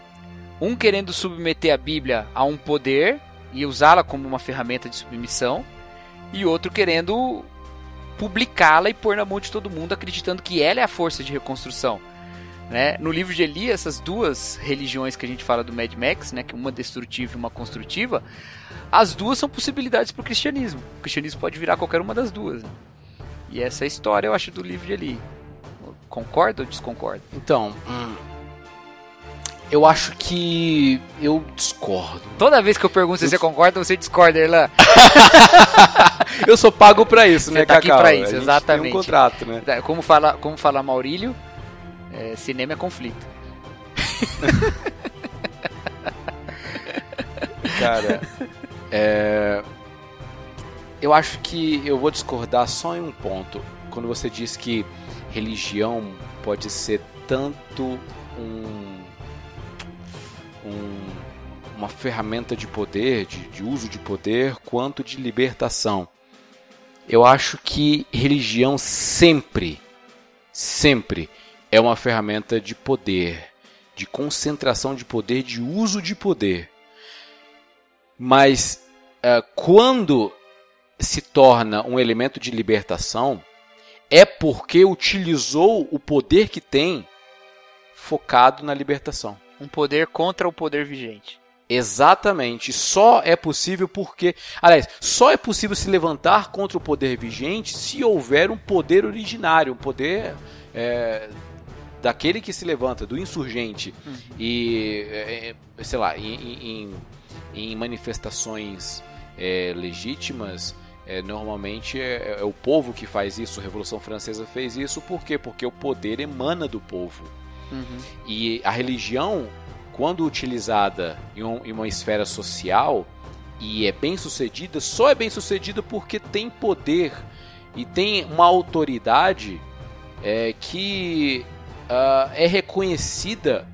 Um querendo submeter a Bíblia a um poder e usá-la como uma ferramenta de submissão, e outro querendo publicá-la e pôr na mão de todo mundo, acreditando que ela é a força de reconstrução. Né? No livro de Eli, essas duas religiões que a gente fala do Mad Max, né, que uma destrutiva e uma construtiva, as duas são possibilidades para o cristianismo. O cristianismo pode virar qualquer uma das duas. Né? E essa é a história, eu acho, do livro de Eli. Concorda ou desconcorda? Então, hum, eu acho que eu discordo. Toda vez que eu pergunto se você concorda, você discorda, Erlan. eu sou pago pra isso, né, você tá Cacau? aqui pra isso, exatamente. Tem um contrato, né? É, como fala, como fala Maurílio, é, cinema é conflito. Cara, é... eu acho que eu vou discordar só em um ponto. Quando você diz que religião pode ser tanto um um, uma ferramenta de poder, de, de uso de poder, quanto de libertação. Eu acho que religião sempre, sempre é uma ferramenta de poder, de concentração de poder, de uso de poder. Mas uh, quando se torna um elemento de libertação, é porque utilizou o poder que tem focado na libertação. Um poder contra o poder vigente. Exatamente. Só é possível porque. Aliás, só é possível se levantar contra o poder vigente se houver um poder originário, um poder é, daquele que se levanta, do insurgente, uhum. e, é, é, sei lá, em, em, em manifestações é, legítimas, é, normalmente é, é, o povo que faz isso. A Revolução Francesa fez isso por quê? Porque o poder emana do povo. Uhum. E a religião, quando utilizada em, um, em uma esfera social e é bem sucedida, só é bem sucedida porque tem poder e tem uma autoridade é, que uh, é reconhecida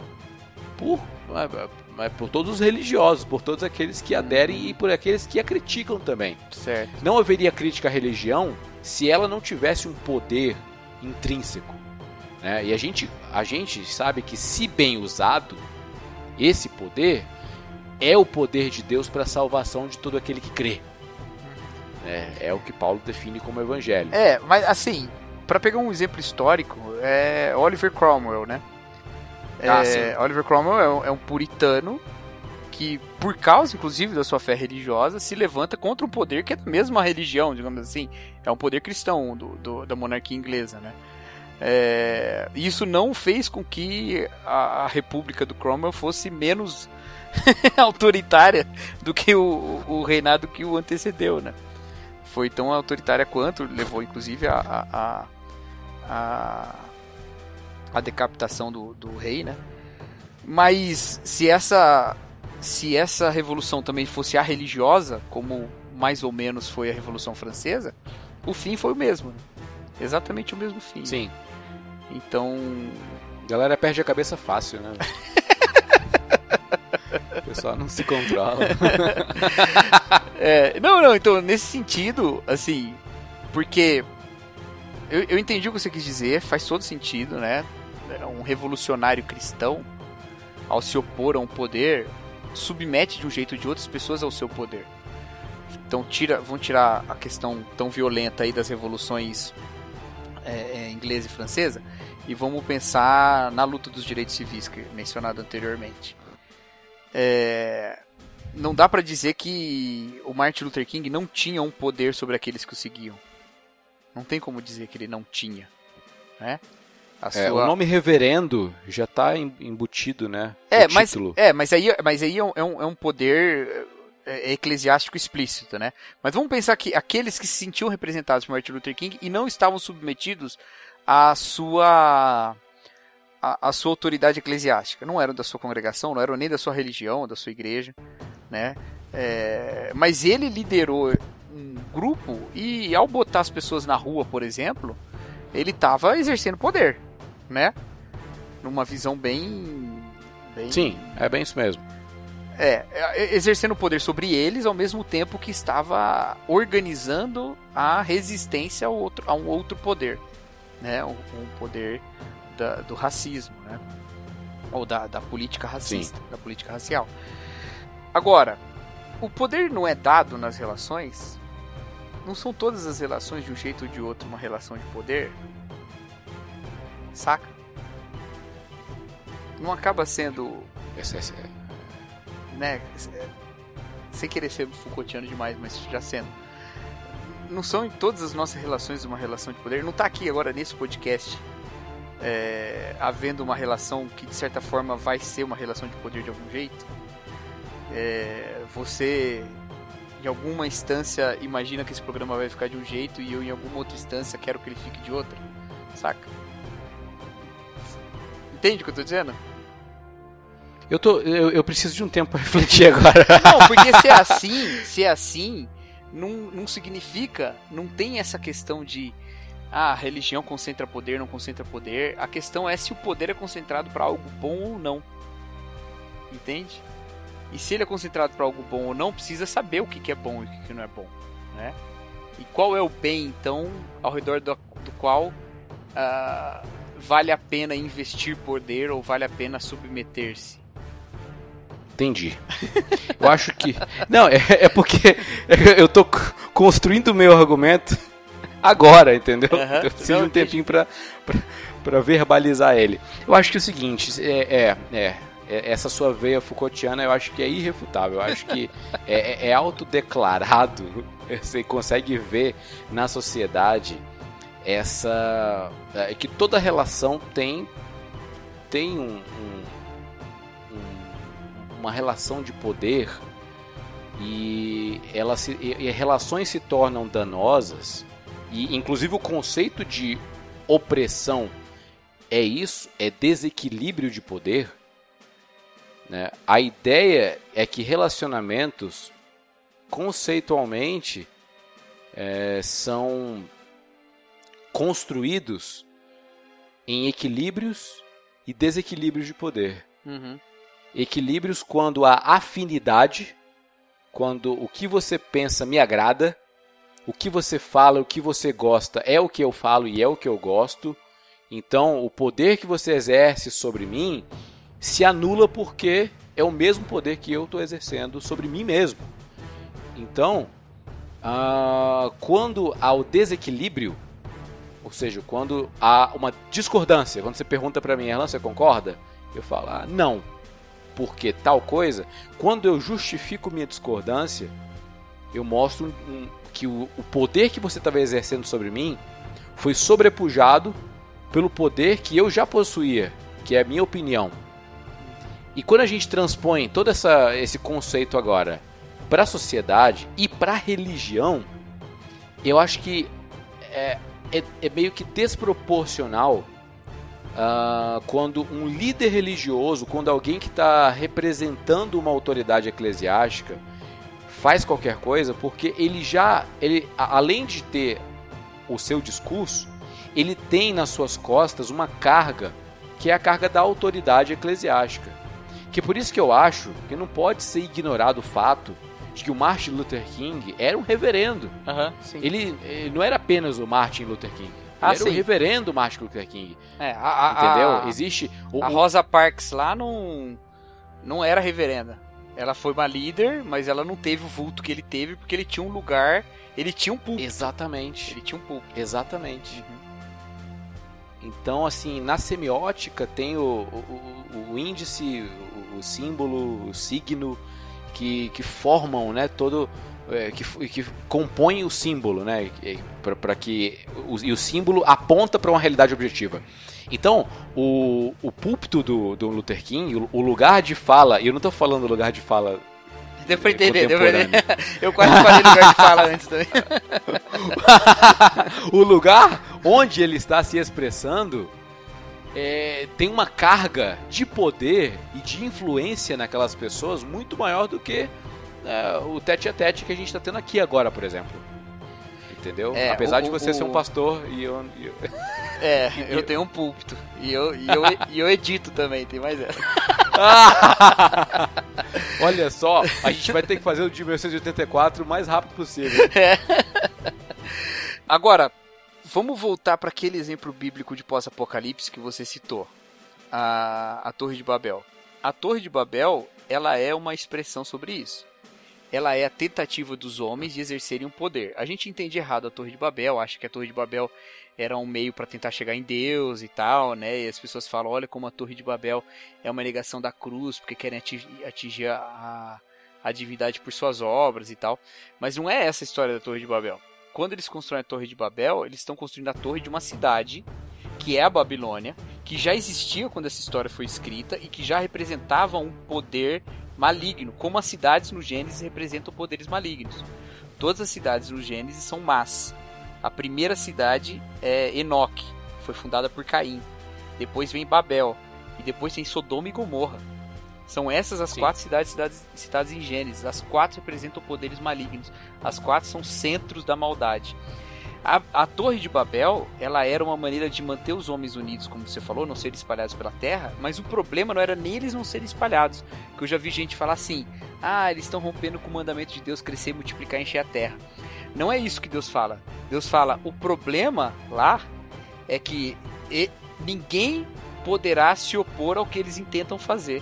por, uh, por todos os religiosos, por todos aqueles que aderem e por aqueles que a criticam também. Certo. Não haveria crítica à religião se ela não tivesse um poder intrínseco. Né? E a gente, a gente sabe que, se bem usado, esse poder é o poder de Deus para a salvação de todo aquele que crê. É, é o que Paulo define como evangelho. É, mas assim, para pegar um exemplo histórico, é Oliver Cromwell, né? Ah, é, Oliver Cromwell é um, é um, puritano que, por causa, inclusive, da sua fé religiosa, se levanta contra um poder que é da mesma religião, digamos assim. É um poder cristão do, do da monarquia inglesa, né? É, isso não fez com que a, a República do Cromwell fosse menos autoritária do que o, o reinado que o antecedeu, né? Foi tão autoritária quanto, levou inclusive a, a, a, a decapitação do, do rei, né? Mas se essa se essa revolução também fosse a religiosa, como mais ou menos foi a Revolução Francesa, o fim foi o mesmo. Né? Exatamente o mesmo fim. Sim. Então. A galera perde a cabeça fácil, né? o pessoal não se controla. é, não, não, então, nesse sentido, assim, porque eu, eu entendi o que você quis dizer, faz todo sentido, né? Um revolucionário cristão, ao se opor a um poder, submete de um jeito ou de outras pessoas ao seu poder. Então tira, vão tirar a questão tão violenta aí das revoluções é, é, inglesa e francesa e vamos pensar na luta dos direitos civis que mencionado anteriormente. É, não dá para dizer que o Martin Luther King não tinha um poder sobre aqueles que o seguiam. Não tem como dizer que ele não tinha, né? É, sua... O nome reverendo já está embutido, né? É, mas, é mas aí, mas aí é, um, é um é poder é, eclesiástico explícito, né? Mas vamos pensar que aqueles que se sentiam representados por Martin Luther King e não estavam submetidos à sua à, à sua autoridade eclesiástica, não eram da sua congregação, não eram nem da sua religião, da sua igreja, né? É, mas ele liderou um grupo e ao botar as pessoas na rua, por exemplo, ele estava exercendo poder, né? Numa visão bem, bem... Sim, é bem isso mesmo. É, é, exercendo poder sobre eles ao mesmo tempo que estava organizando a resistência ao outro, a um outro poder, né? Um, um poder da, do racismo, né? Ou da, da política racista, Sim. da política racial. Agora, o poder não é dado nas relações não são todas as relações de um jeito ou de outro uma relação de poder? Saca? Não acaba sendo. Esse, esse, né? Sem querer ser Foucaultiano demais, mas já sendo. Não são em todas as nossas relações uma relação de poder. Não está aqui agora nesse podcast é, havendo uma relação que de certa forma vai ser uma relação de poder de algum jeito. É, você em alguma instância imagina que esse programa vai ficar de um jeito e eu em alguma outra instância quero que ele fique de outra. Saca? Entende o que eu tô dizendo? Eu, tô, eu, eu preciso de um tempo para refletir agora. Não, porque se é assim, se é assim, não, não significa, não tem essa questão de ah, a religião concentra poder, não concentra poder. A questão é se o poder é concentrado para algo bom ou não. Entende? E se ele é concentrado para algo bom ou não, precisa saber o que, que é bom e o que, que não é bom, né? E qual é o bem, então, ao redor do, do qual uh, vale a pena investir poder ou vale a pena submeter-se? Entendi. Eu acho que. Não, é, é porque eu tô construindo o meu argumento agora, entendeu? Uhum. Eu preciso de um tempinho pra, verbalizar ele. Eu acho que é o seguinte: é, é é, essa sua veia Foucaultiana eu acho que é irrefutável. Eu acho que é, é, é autodeclarado. Você consegue ver na sociedade essa. É, que toda relação tem tem um, um, um, uma relação de poder e, ela se, e, e relações se tornam danosas e inclusive o conceito de opressão é isso, é desequilíbrio de poder. Né? A ideia é que relacionamentos conceitualmente é, são construídos em equilíbrios e desequilíbrios de poder. Uhum. Equilíbrios quando há afinidade, quando o que você pensa me agrada, o que você fala, o que você gosta é o que eu falo e é o que eu gosto. Então, o poder que você exerce sobre mim se anula porque é o mesmo poder que eu estou exercendo sobre mim mesmo. Então, uh, quando há o desequilíbrio, ou seja, quando há uma discordância, quando você pergunta para mim, Erlan, você concorda? Eu falo, ah, não, porque tal coisa. Quando eu justifico minha discordância, eu mostro um, que o, o poder que você estava exercendo sobre mim foi sobrepujado pelo poder que eu já possuía, que é a minha opinião. E quando a gente transpõe todo essa, esse conceito agora para a sociedade e para a religião, eu acho que é, é, é meio que desproporcional uh, quando um líder religioso, quando alguém que está representando uma autoridade eclesiástica faz qualquer coisa, porque ele já, ele, além de ter o seu discurso, ele tem nas suas costas uma carga que é a carga da autoridade eclesiástica. Que por isso que eu acho que não pode ser ignorado o fato de que o Martin Luther King era um reverendo. Uhum, ele, ele, não era apenas o Martin Luther King. Ah, era sim. o reverendo Martin Luther King. É, a, entendeu? A, Existe. O, a Rosa Parks lá não, não era reverenda. Ela foi uma líder, mas ela não teve o vulto que ele teve porque ele tinha um lugar. Ele tinha um púlpito. Exatamente. Ele tinha um púlpito. Exatamente. Uhum. Então, assim, na semiótica tem o, o, o índice, o, símbolo, o signo que, que formam, né, todo é, que, que compõem o símbolo, né, para que o, e o símbolo aponta para uma realidade objetiva. Então, o, o púlpito do, do Luther King, o, o lugar de fala, e eu não estou falando lugar de fala Deu pra entender, deu pra entender. Eu quase falei lugar de fala antes também. o lugar onde ele está se expressando é, tem uma carga de poder e de influência naquelas pessoas muito maior do que é, o tete a tete que a gente está tendo aqui agora, por exemplo. Entendeu? É, Apesar o, de você o, ser um pastor e eu, e eu... É, eu tenho um púlpito. E eu, e eu, e eu edito também, tem mais essa. Olha só, a gente vai ter que fazer o de 1984 o mais rápido possível. É. Agora, vamos voltar para aquele exemplo bíblico de pós-apocalipse que você citou. A, a Torre de Babel. A Torre de Babel, ela é uma expressão sobre isso ela é a tentativa dos homens de exercerem um poder. A gente entende errado a Torre de Babel, acha que a Torre de Babel era um meio para tentar chegar em Deus e tal, né? E as pessoas falam, olha como a Torre de Babel é uma negação da cruz, porque querem atingir a, a divindade por suas obras e tal. Mas não é essa a história da Torre de Babel. Quando eles constroem a Torre de Babel, eles estão construindo a torre de uma cidade, que é a Babilônia, que já existia quando essa história foi escrita e que já representava um poder maligno, como as cidades no Gênesis representam poderes malignos. Todas as cidades no Gênesis são más. A primeira cidade é Enoque, foi fundada por Caim. Depois vem Babel. E depois tem Sodoma e Gomorra. São essas as Sim. quatro cidades, cidades citadas em Gênesis. As quatro representam poderes malignos. As quatro são centros da maldade. A, a, Torre de Babel, ela era uma maneira de manter os homens unidos, como você falou, não serem espalhados pela terra, mas o problema não era nem eles não serem espalhados. Que eu já vi gente falar assim: "Ah, eles estão rompendo com o mandamento de Deus crescer, multiplicar, encher a terra". Não é isso que Deus fala. Deus fala: "O problema lá é que ninguém poderá se opor ao que eles intentam fazer".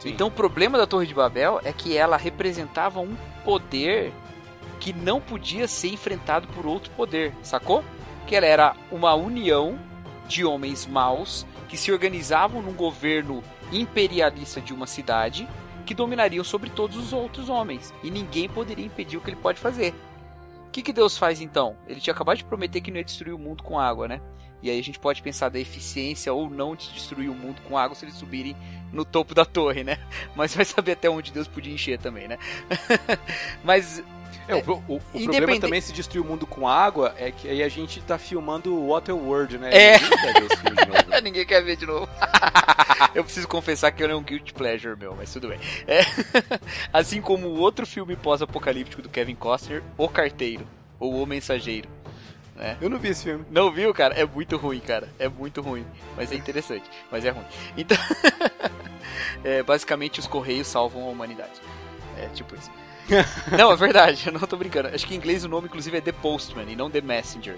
Sim. Então o problema da Torre de Babel é que ela representava um poder que não podia ser enfrentado por outro poder, sacou? Que ela era uma união de homens maus que se organizavam num governo imperialista de uma cidade que dominariam sobre todos os outros homens e ninguém poderia impedir o que ele pode fazer. O que, que Deus faz então? Ele tinha acabado de prometer que não ia destruir o mundo com água, né? E aí a gente pode pensar da eficiência ou não de destruir o mundo com água se eles subirem no topo da torre, né? Mas vai saber até onde Deus podia encher também, né? Mas é, o, o, o Independente... problema também se destruir o mundo com água é que aí a gente tá filmando Waterworld, né? É. Ninguém quer ver de novo. Ninguém quer ver de novo. eu preciso confessar que eu não é um guilty pleasure meu, mas tudo bem. É. Assim como o outro filme pós-apocalíptico do Kevin Costner, O Carteiro, ou O Mensageiro. Né? Eu não vi esse filme. Não viu, cara? É muito ruim, cara. É muito ruim. Mas é interessante. mas é ruim. Então, é, basicamente, os Correios salvam a humanidade. É tipo isso. não, é verdade, eu não tô brincando. Acho que em inglês o nome, inclusive, é The Postman e não The Messenger.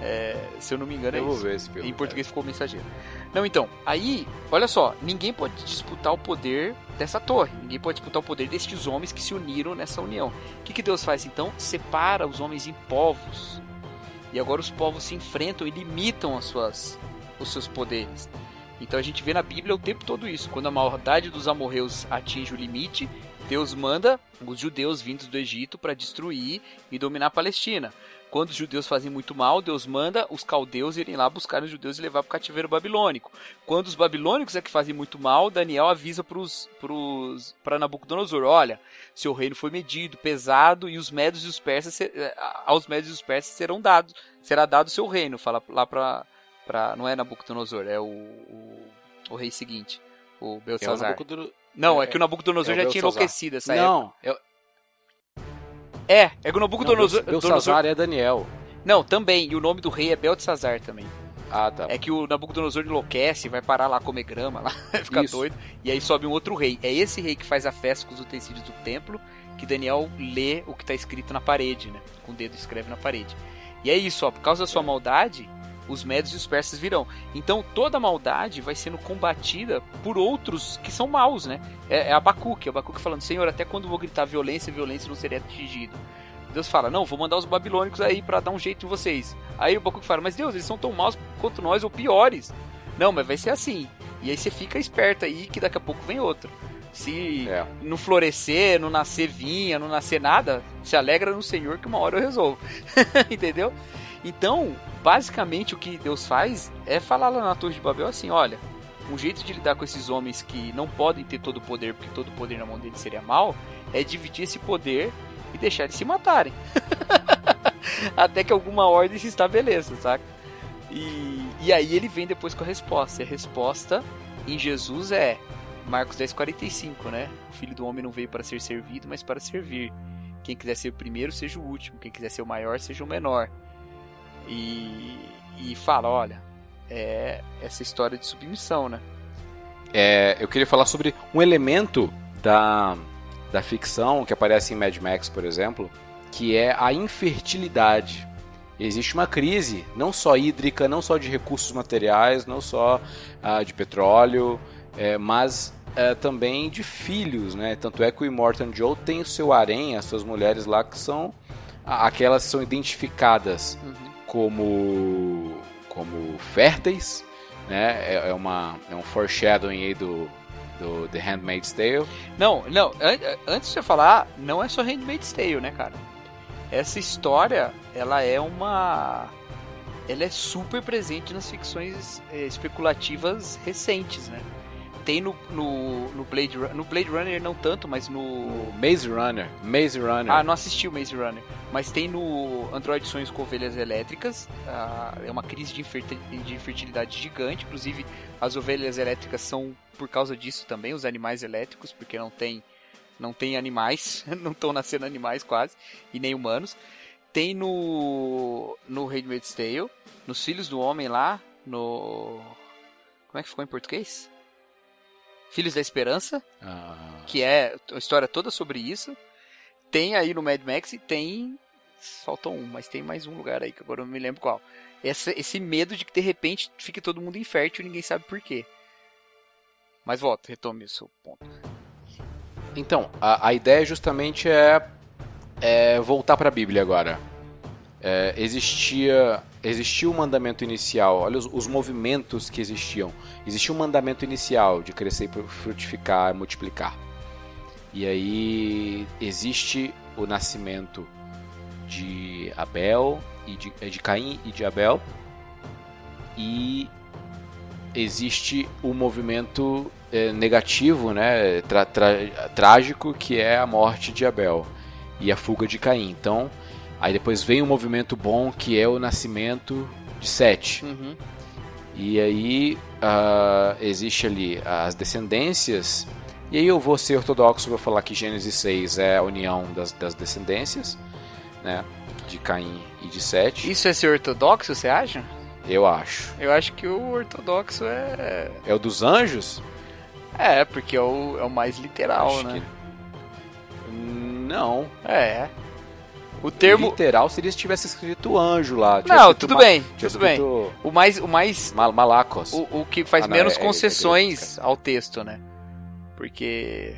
É, se eu não me engano, é eu vou isso. ver esse filme. Em português ficou mensageiro. Não, então, aí, olha só, ninguém pode disputar o poder dessa torre. Ninguém pode disputar o poder destes homens que se uniram nessa união. O que, que Deus faz então? Separa os homens em povos. E agora os povos se enfrentam e limitam as suas, os seus poderes. Então a gente vê na Bíblia o tempo todo isso. Quando a maldade dos amorreus atinge o limite, Deus manda os judeus vindos do Egito para destruir e dominar a Palestina. Quando os judeus fazem muito mal, Deus manda os caldeus irem lá buscar os judeus e levar para o cativeiro babilônico. Quando os babilônicos é que fazem muito mal, Daniel avisa para Nabucodonosor: olha, seu reino foi medido, pesado, e os médios e os persas, eh, aos médios e os persas serão dados, será dado o seu reino. Fala lá para. Não é Nabucodonosor, é o, o, o rei seguinte, o Belsazar. É não, é, é, que o Nabucodonosor é já tinha enlouquecido essa não, época. Não, é, é que o Nabucodonosor... Belsazar é Daniel. Não, também, e o nome do rei é Beltesazar também. Ah, tá. É que o Nabucodonosor enlouquece, vai parar lá comer grama, lá, fica Isso. doido, e aí sobe um outro rei. É esse rei que faz a festa com os utensílios do templo, que Daniel lê o que está escrito na parede, né? Com o dedo escreve na parede. E é isso, ó, por causa da sua maldade, os médios e os persas virão. Então toda a maldade vai sendo combatida por outros que são maus, né? É, é Abacuque, Abacuque falando, Senhor, até quando vou gritar violência, violência não seria atingido. Deus fala, não, vou mandar os babilônicos aí para dar um jeito em vocês. Aí o Abacuque fala, mas Deus, eles são tão maus quanto nós ou piores. Não, mas vai ser assim. E aí você fica esperto aí que daqui a pouco vem outro. Se é. não florescer, não nascer vinha, não nascer nada, se alegra no Senhor que uma hora eu resolvo. Entendeu? Então, basicamente o que Deus faz é falar lá na Torre de Babel assim: olha, um jeito de lidar com esses homens que não podem ter todo o poder, porque todo o poder na mão deles seria mal, é dividir esse poder e deixar eles se matarem. Até que alguma ordem se estabeleça, saca? E, e aí ele vem depois com a resposta. E a resposta em Jesus é Marcos 10,45, né? O filho do homem não veio para ser servido, mas para servir. Quem quiser ser o primeiro, seja o último. Quem quiser ser o maior, seja o menor e, e fala, olha, é essa história de submissão, né? É, eu queria falar sobre um elemento da, da ficção que aparece em Mad Max, por exemplo, que é a infertilidade. Existe uma crise, não só hídrica, não só de recursos materiais, não só ah, de petróleo, é, mas é, também de filhos, né? Tanto é que o Immortan Joe tem o seu harém, as suas mulheres lá que são aquelas que são identificadas uhum como, como férteis, né? É, é, uma, é um foreshadowing aí do, do The Handmaid's Tale. Não, não, an antes de você falar, não é só Handmaid's Tale, né, cara? Essa história, ela é uma... Ela é super presente nas ficções é, especulativas recentes, né? tem no, no, no, Blade Runner. No Blade Runner não tanto, mas no. Maze Runner. Maze Runner. Ah, não assisti o Maze Runner. Mas tem no Android Sonhos com Ovelhas Elétricas. É uma crise de, de infertilidade gigante. Inclusive, as ovelhas elétricas são por causa disso também, os animais elétricos, porque não tem. Não tem animais, não estão nascendo animais quase, e nem humanos. Tem no. No Handmaid's Tale, nos Filhos do Homem lá, no. Como é que ficou em português? Filhos da Esperança, ah. que é a história toda sobre isso. Tem aí no Mad Max e tem. Faltou um, mas tem mais um lugar aí que agora eu não me lembro qual. Esse, esse medo de que de repente fique todo mundo infértil e ninguém sabe por quê. Mas volta, retome o seu ponto. Então, a, a ideia justamente é, é voltar para a Bíblia agora. É, existia existia o um mandamento inicial, olha os, os, movimentos que existiam. Existia um mandamento inicial de crescer, frutificar, multiplicar. E aí existe o nascimento de Abel e de, é de Caim e de Abel. E existe o movimento é, negativo, né, tra, tra, trágico, que é a morte de Abel e a fuga de Caim. Então, aí depois vem um movimento bom, que é o nascimento de Sete. Uhum. E aí uh, existe ali as descendências. E aí eu vou ser ortodoxo, vou falar que Gênesis 6 é a união das, das descendências, né? De Caim e de Sete. Isso é ser ortodoxo, você acha? Eu acho. Eu acho que o ortodoxo é. É o dos anjos? É, porque é o, é o mais literal, Acho né? que- Não. É. O termo. Literal seria se tivesse escrito anjo lá. Não, tudo ma- bem, tudo bem. escrito O mais. O mais. Mal Malacos. O, o que faz Ah, não, menos é- é- concessões ao texto, né? Porque.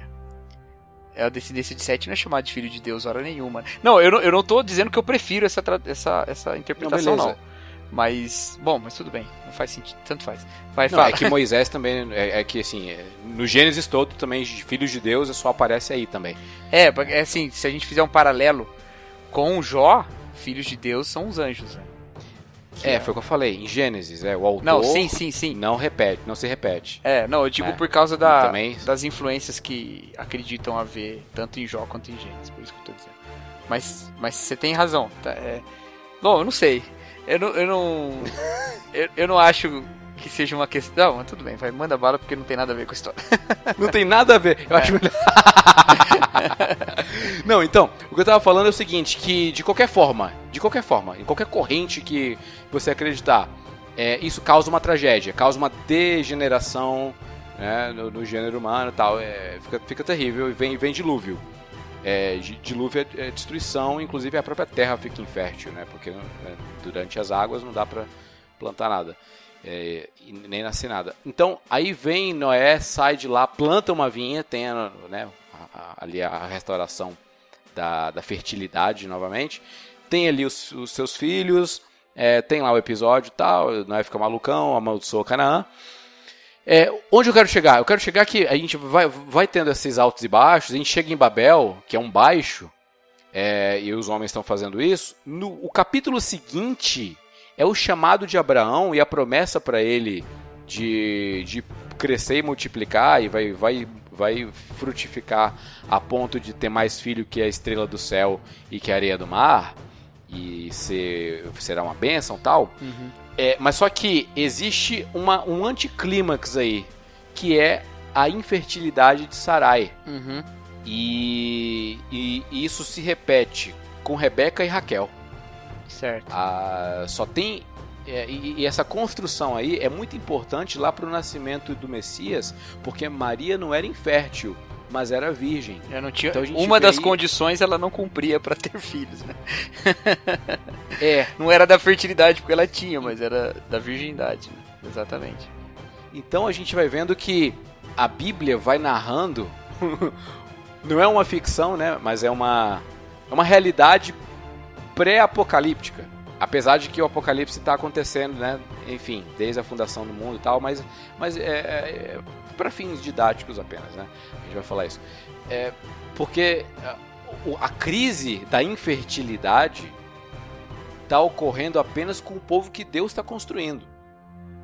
É a descendência de Sete não é chamado de filho de Deus hora nenhuma. Não, eu não, eu não tô dizendo que eu prefiro essa, essa, essa interpretação, não. beleza. Mas. Bom, mas tudo bem. Não faz sentido. Tanto faz. Vai, Não, fala. é que Moisés também, é, é que assim, é, no Gênesis todo também, filhos de Deus só aparece aí também. É, porque, é assim, se a gente fizer um paralelo com Jó, filhos de Deus são os anjos, né? Que É, foi o que eu falei, em Gênesis, é, o autor Não, sim, sim, sim. não repete, não se repete. É, não, eu digo É. por causa da, também- das influências que acreditam haver tanto em Jó quanto em Gênesis, por isso que eu tô dizendo. Mas, mas você tem razão. Tá, é... Bom, eu não sei. Eu não. Eu não, eu, eu não acho que seja uma questão. Não, tudo bem, vai, manda bala porque não tem nada a ver com a história. Não tem nada a ver. Eu acho melhor. Não, então, o que eu tava falando é o seguinte, que de qualquer forma, de qualquer forma, em qualquer corrente que você acreditar, é, isso causa uma tragédia, causa uma degeneração né, no, no gênero humano e tal. É, fica, fica terrível e vem, vem dilúvio. É, di- dilúvio é, é destruição, inclusive a própria terra fica infértil, né? Porque né, durante as águas não dá pra plantar nada. É, nem nascer nada. Então, aí vem Noé, sai de lá, planta uma vinha, tem né, ali a restauração da, da fertilidade novamente. Tem ali os, os seus filhos, é, tem lá o episódio tal, Noé fica malucão, amaldiçoa Canaã. É, onde eu quero chegar? Eu quero chegar que a gente vai, vai tendo esses altos e baixos, a gente chega em Babel, que é um baixo, é, e os homens estão fazendo isso. No o capítulo seguinte é o chamado de Abraão e a promessa para ele de, de crescer e multiplicar e vai, vai, vai frutificar a ponto de ter mais filho que a estrela do céu e que a areia do mar e ser, será uma bênção tal. É, mas só que existe uma, um anticlímax aí, que é a infertilidade de Sarai. Uhum. E, e- e isso se repete com Rebeca e Raquel. Certo. Ah, só tem. é, e, essa construção aí é muito importante lá para o nascimento do Messias, porque Maria não era infértil, mas era virgem. Tinha... Então Uma das aí- condições ela não cumpria pra ter filhos, né? É, Não era da fertilidade porque ela tinha, mas era da virgindade. né? Exatamente. Então a gente vai vendo que a Bíblia vai narrando, não é uma ficção, né? Mas é uma, é uma realidade pré-apocalíptica. Apesar de que o apocalipse está acontecendo, né? Enfim, desde a fundação do mundo e tal, mas, mas é, é, para fins didáticos apenas, né? A gente vai falar isso. É, porque a, o- a crise da infertilidade está ocorrendo apenas com o povo que Deus está construindo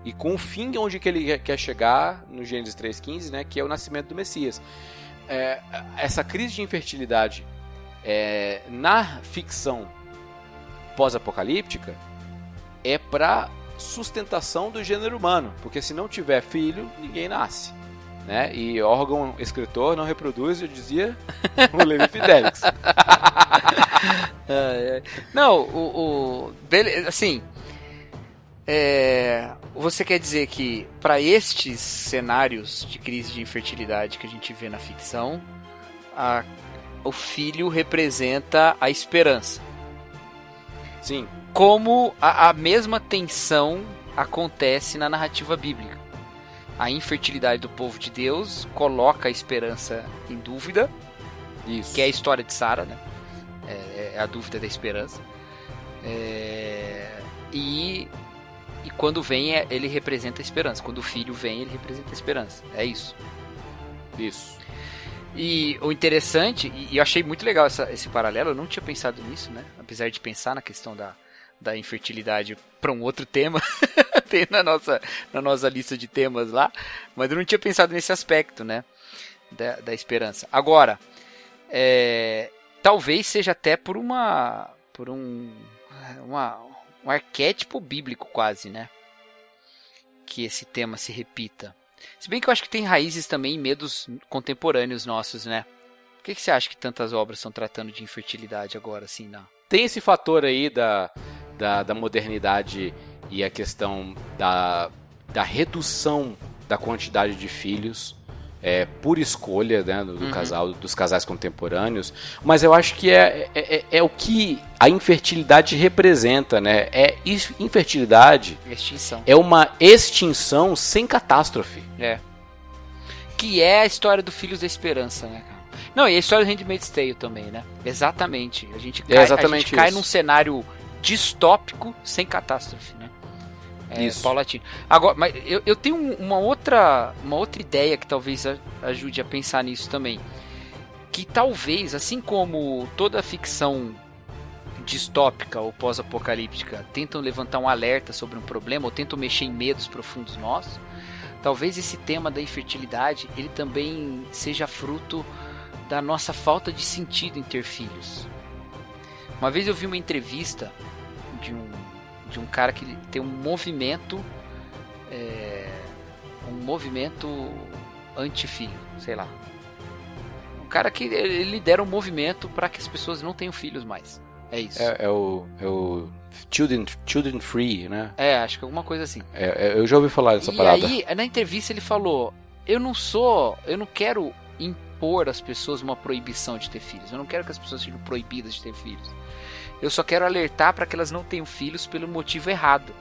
e com o fim onde que ele quer chegar no Gênesis 3:15, né, que é o nascimento do Messias. É, essa crise de infertilidade é, na ficção pós-apocalíptica é para sustentação do gênero humano, porque se não tiver filho, ninguém nasce. Né? E órgão escritor não reproduz, eu dizia o Levi Fidelix. Não, o. o assim. é, você quer dizer que para estes cenários de crise de infertilidade que a gente vê na ficção, a- o filho representa a esperança. Sim, Como a, a mesma tensão acontece na narrativa bíblica. A infertilidade do povo de Deus coloca a esperança em dúvida, isso. que é a história de Sara, né? É, é a dúvida da esperança. É, e, e quando vem, é- ele representa a esperança. Quando o filho vem, ele representa a esperança. É isso. Isso. E o interessante, e eu achei muito legal essa, esse paralelo, eu não tinha pensado nisso, né? Apesar de pensar na questão da, da infertilidade para um outro tema, tem na nossa, na nossa lista de temas lá, mas eu não tinha pensado nesse aspecto, né? Da, da esperança. Agora, é, talvez seja até por uma. por um. Uma, um arquétipo bíblico quase, né? Que esse tema se repita. Se bem que eu acho que tem raízes também em medos contemporâneos nossos, né? Por que, que você acha que tantas obras estão tratando de infertilidade agora, assim, não? Tem esse fator aí da, da, da modernidade e a questão da, da redução da quantidade de filhos é, por escolha né, do, do uhum. casal, dos casais contemporâneos, mas eu acho que é, é, é, é, o que a infertilidade representa, né? É infertilidade extinção. é uma extinção sem catástrofe. É. Que é a história do Filhos da Esperança, né, cara? Não, e a história do Handmaid's Tale também, né? Exatamente. A gente cai, é exatamente a gente cai num cenário distópico sem catástrofe, né? É, Isso. paulatino. Agora, mas eu, eu tenho uma outra, uma outra ideia que talvez ajude a pensar nisso também. Que talvez, assim como toda ficção distópica ou pós-apocalíptica tentam levantar um alerta sobre um problema ou tentam mexer em medos profundos nossos, talvez esse tema da infertilidade ele também seja fruto da nossa falta de sentido em ter filhos. Uma vez eu vi uma entrevista de um de um cara que tem um movimento é, um movimento anti-filho, sei lá. Um cara que ele lidera um movimento para que as pessoas não tenham filhos mais. É isso. É, é, o, é o children, children Free, né? É, acho que alguma coisa assim. É, é eu já ouvi falar dessa e parada. E aí, na entrevista, ele falou: Eu não sou. Eu não quero impor às pessoas uma proibição de ter filhos. Eu não quero que as pessoas sejam proibidas de ter filhos. Eu só quero alertar para que elas não tenham filhos pelo motivo errado.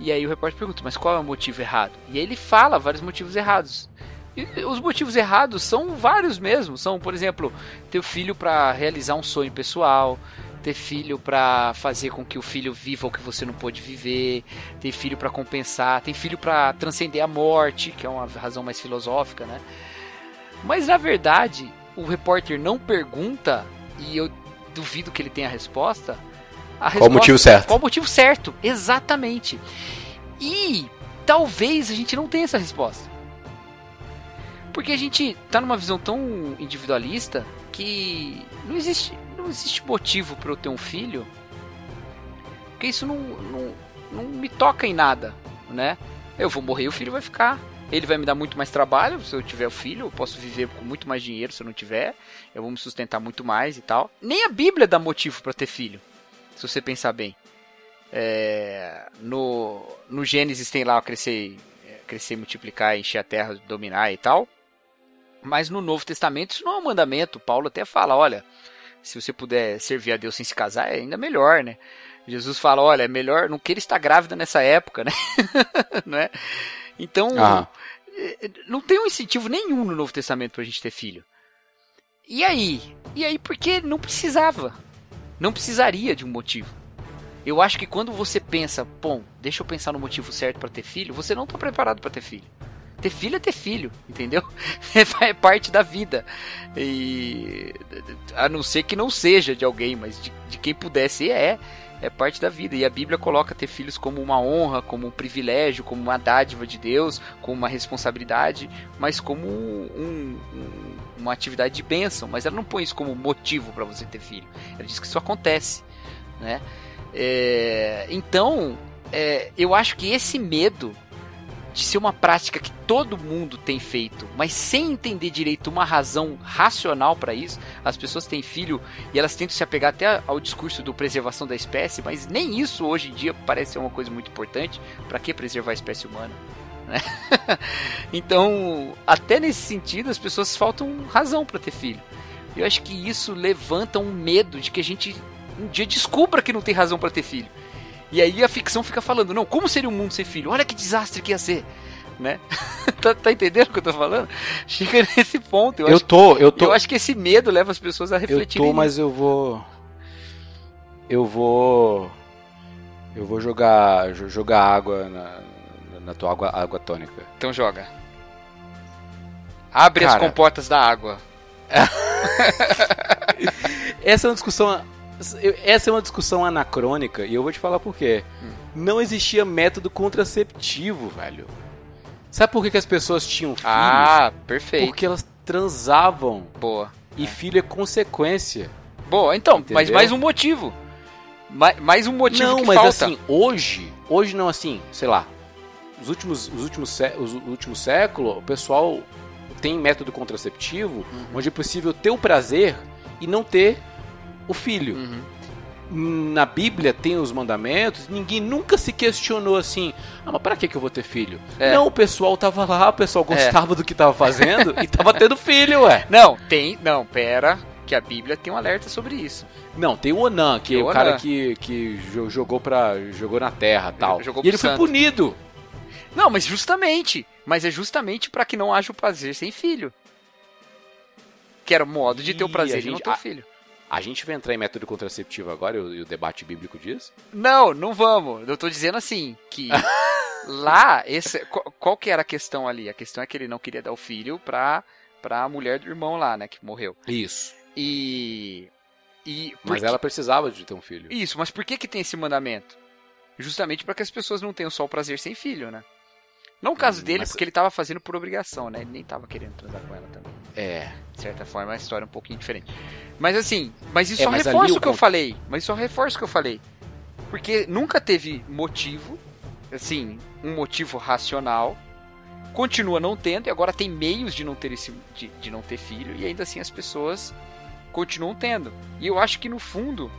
E aí o repórter pergunta, mas qual é o motivo errado? E aí ele fala vários motivos errados. E os motivos errados são vários mesmo. São, por exemplo, ter filho para realizar um sonho pessoal, ter filho para fazer com que o filho viva o que você não pôde viver, ter filho para compensar, ter filho para transcender a morte, que é uma razão mais filosófica, né? Mas na verdade, o repórter não pergunta e eu duvido que ele tenha a resposta. A qual o motivo certo? Qual o motivo certo? Exatamente. E talvez a gente não tenha essa resposta. Porque a gente tá numa visão tão individualista que não existe, não existe motivo para eu ter um filho. Porque isso não, não, não me toca em nada, né? Eu vou morrer e o filho vai ficar. Ele vai me dar muito mais trabalho se eu tiver o filho, eu posso viver com muito mais dinheiro se eu não tiver, eu vou me sustentar muito mais e tal. Nem a Bíblia dá motivo para ter filho, se você pensar bem. É, no, no Gênesis tem lá crescer, crescer, multiplicar, encher a terra, dominar e tal. Mas no Novo Testamento isso não é um mandamento. Paulo até fala, olha, se você puder servir a Deus sem se casar, é ainda melhor, né? Jesus fala, olha, é melhor não queira estar grávida nessa época, né? não é? Então, ah. Não tem um incentivo nenhum no Novo Testamento pra gente ter filho. E aí? E aí porque não precisava. Não precisaria de um motivo. Eu acho que quando você pensa, bom, deixa eu pensar no motivo certo para ter filho, você não tá preparado para ter filho. Ter filho é ter filho, entendeu? É parte da vida. E a não ser que não seja de alguém, mas de, de quem pudesse é é parte da vida. E a Bíblia coloca ter filhos como uma honra, como um privilégio, como uma dádiva de Deus, como uma responsabilidade, mas como um, um, uma atividade de bênção. Mas ela não põe isso como motivo para você ter filho. Ela diz que isso acontece. Né? É, então, é, eu acho que esse medo de ser uma prática que todo mundo tem feito, mas sem entender direito uma razão racional para isso. As pessoas têm filho e elas tentam se apegar até ao discurso do preservação da espécie, mas nem isso hoje em dia parece ser uma coisa muito importante. Para que preservar a espécie humana? Né? então, até nesse sentido, as pessoas faltam razão para ter filho. Eu acho que isso levanta um medo de que a gente um dia descubra que não tem razão para ter filho. E aí a ficção fica falando, não, como seria um mundo sem filho? Olha que desastre que ia ser. Né? tá, tá, entendendo o que eu tô falando? Chega nesse ponto. Eu, eu acho, tô, eu tô. Eu acho que esse medo leva as pessoas a refletir. Eu tô, mas eu vou. Eu vou. Eu vou jogar jogar água na, na tua água, água tônica. Então joga. Abre as Cara. comportas da água. Essa é uma discussão. Essa é uma discussão anacrônica e eu vou te falar por quê. Hum. Não existia método contraceptivo, velho. Sabe por que, que as pessoas tinham filhos? Ah, perfeito. Porque elas transavam. Boa. E filho é consequência. Boa, então, mas Entendeu? mais um motivo. Ma- mais um motivo não, que mas falta. assim, hoje, hoje não assim, sei lá. Os últimos, os últimos, os últimos séculos, o pessoal tem método contraceptivo Uhum. onde é possível ter o prazer e não ter o filho. Uhum. Na Bíblia tem os mandamentos, ninguém nunca se questionou assim, ah, mas pra que, que eu vou ter filho? É. Não, o pessoal tava lá, o pessoal gostava do que tava fazendo e tava tendo filho, ué. Não, tem. Não, pera. Que a Bíblia tem um alerta sobre isso. Não, tem o Onan, que Tem é o o cara que, que jo- jogou para jogou na terra tal. Jogou e ele pro foi santo. punido. Não, mas justamente. Mas é justamente pra que não haja o prazer sem filho. Que era o modo de ter o prazer e não gente- ter o a- filho. A gente vai entrar em método contraceptivo agora, e o, debate bíblico diz? Não, não vamos. Eu tô dizendo assim, que lá, esse, qual, qual que era a questão ali? A questão é que ele não queria dar o filho pra, pra mulher do irmão lá, né, que morreu. Isso. E... e Mas que- ela precisava de ter um filho. Isso, mas por que que tem esse mandamento? Justamente para que as pessoas não tenham só o prazer sem filho, né? Não o caso Hum, dele, mas- porque ele tava fazendo por obrigação, né? Ele nem tava querendo transar com ela também. É. De certa forma, é uma história um pouquinho diferente. Mas assim, mas isso É, só mas reforça o que eu falei. Mas só reforça o que eu falei. Porque nunca teve motivo, assim, um motivo racional. Continua não tendo, e agora tem meios de não ter esse. de, de não ter filho, e ainda assim as pessoas continuam tendo. E eu acho que no fundo,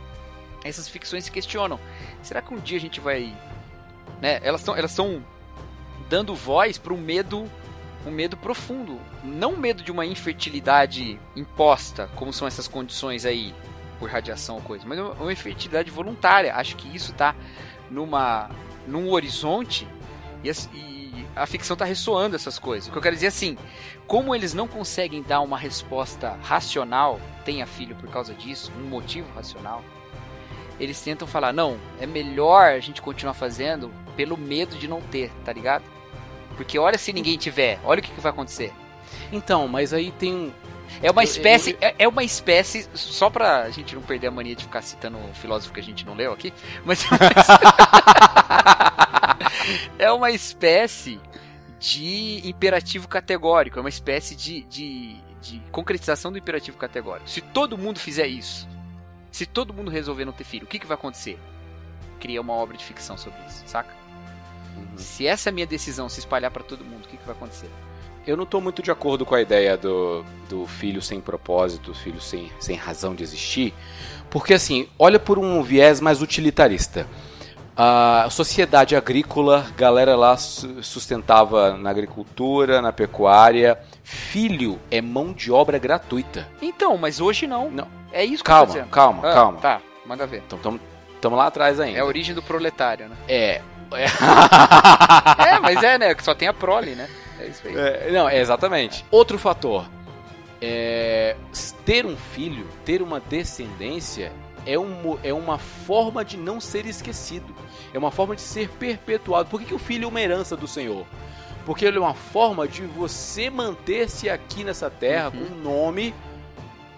essas ficções se questionam. Será que um dia a gente vai. Né? Elas estão elas estão dando voz para um medo um medo profundo, não medo de uma infertilidade imposta, como são essas condições aí por radiação ou coisa, mas uma infertilidade voluntária. Acho que isso tá numa num horizonte e, e a ficção tá ressoando essas coisas. O que eu quero dizer é assim, como eles não conseguem dar uma resposta racional, tenha filho por causa disso, um motivo racional, eles tentam falar, não, é melhor a gente continuar fazendo pelo medo de não ter, tá ligado? Porque olha se ninguém tiver, olha o que, que vai acontecer. Então, mas aí tem um. É uma espécie, é, é uma espécie, só pra gente não perder a mania de ficar citando um filósofo que a gente não leu aqui, mas é uma espécie de imperativo categórico, é uma espécie de, de, de concretização do imperativo categórico. Se todo mundo fizer isso, se todo mundo resolver não ter filho, o que, que vai acontecer? Cria uma obra de ficção sobre isso, saca? Se essa minha decisão se espalhar pra todo mundo, o que, que vai acontecer? Eu não tô muito de acordo com a ideia do, do filho sem propósito, filho sem, sem razão de existir. Porque assim, olha por um viés mais utilitarista. A sociedade agrícola, galera lá su- sustentava na agricultura, na pecuária. Filho é mão de obra gratuita. Então, mas hoje não. Não. É isso que eu tô Calma, dizendo. calma, Ah, calma. Tá, manda ver. Então estamos lá atrás ainda. É a origem do proletário, né? É. É, mas é, né? Que só tem a prole, né? É isso aí. É, não, é exatamente. Outro fator. É, ter um filho, ter uma descendência, é, um, é uma forma de não ser esquecido. É uma forma de ser perpetuado. Por que, que o filho é uma herança do Senhor? Porque ele é uma forma de você manter-se aqui nessa terra Uhum. com um nome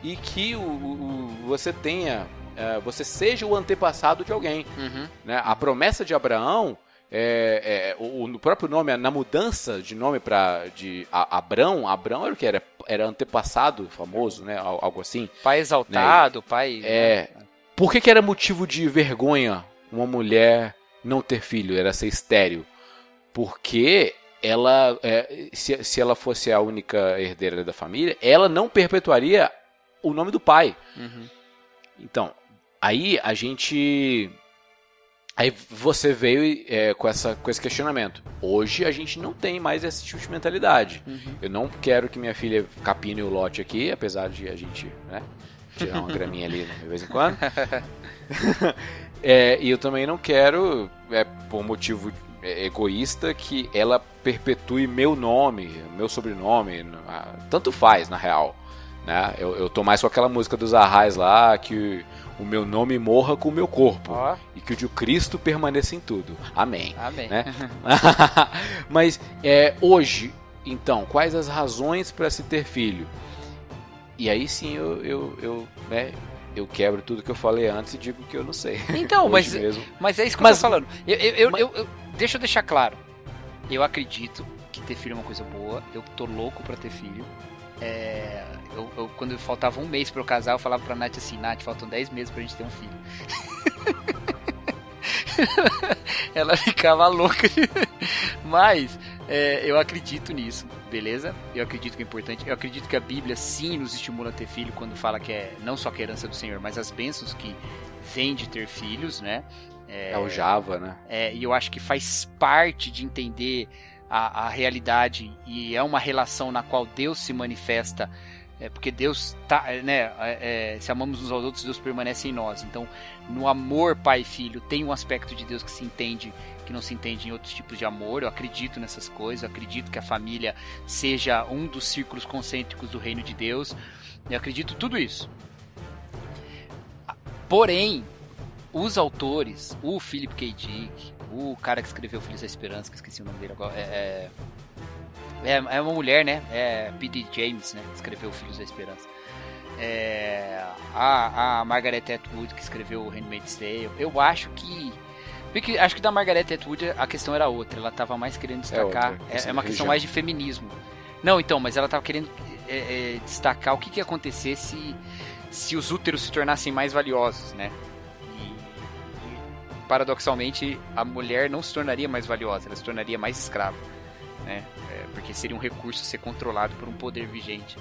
e que o, o- o- você tenha, é, você seja o antepassado de alguém Uhum. né? A promessa de Abraão, é, é, o, o próprio nome, na mudança de nome para de a- Abrão, Abrão era o que era, era antepassado famoso, né? Al- Algo assim. Pai exaltado, pai. É. né? Por que, que era motivo de vergonha uma mulher não ter filho, era ser estéril? Porque ela, é, se, se ela fosse a única herdeira da família, ela não perpetuaria o nome do pai. Uhum. Então, aí a gente. Aí você veio é, com, essa, com esse questionamento. Hoje a gente não tem mais esse tipo de mentalidade. Uhum. Eu não quero que minha filha capine o lote aqui, apesar de a gente né, tirar uma graminha ali de vez em quando. É, e eu também não quero, é, por motivo é, egoísta, que ela perpetue meu nome, meu sobrenome. Tanto faz, na real. Né? Eu, eu tô mais com aquela música dos Arrais lá, que o meu nome morra com o meu corpo. Ó, E que o de Cristo permaneça em tudo. Amém. amém. Né? Mas é, hoje, então, quais as razões para se ter filho? E aí sim eu, eu, eu, né, eu quebro tudo que eu falei antes e digo que eu não sei. Então, mas, mesmo. mas é isso que mas, eu tô falando. Eu, eu, mas... eu, deixa eu deixar claro. Eu acredito que ter filho é uma coisa boa. Eu tô louco para ter filho. É, eu, eu, quando faltava um mês para eu casar, eu falava pra Nath assim: Nath, faltam 10 meses pra gente ter um filho. Ela ficava louca. Mas é, eu acredito nisso, beleza? Eu acredito que é importante. Eu acredito que a Bíblia sim nos estimula a ter filho quando fala que é não só é herança do Senhor, mas as bênçãos que vêm de ter filhos, né? É, é o Java, né? É, e eu acho que faz parte de entender a, a realidade e é uma relação na qual Deus se manifesta é porque Deus tá, é, né? É, é, se amamos uns aos outros, Deus permanece em nós. Então, no amor pai e filho, tem um aspecto de Deus que se entende, que não se entende em outros tipos de amor. Eu acredito nessas coisas. Eu acredito que a família seja um dos círculos concêntricos do reino de Deus. Eu acredito tudo isso. Porém, os autores, o Philip K. Dick, o cara que escreveu Filhos da Esperança, que esqueci o nome dele agora, é, é é, é uma mulher, né? É P.D. James, né? Escreveu Filhos da Esperança. É, a, a Margaret Atwood, que escreveu o Handmaid's Tale. Eu acho que... Porque acho que da Margaret Atwood a questão era outra. Ela tava mais querendo é destacar... É, é, é uma questão mais de feminismo. Não, então, mas ela tava querendo é, é, destacar o que, que ia acontecer se, se os úteros se tornassem mais valiosos, né? E, e, paradoxalmente, a mulher não se tornaria mais valiosa, ela se tornaria mais escrava, né? Porque seria um recurso ser controlado por um poder vigente.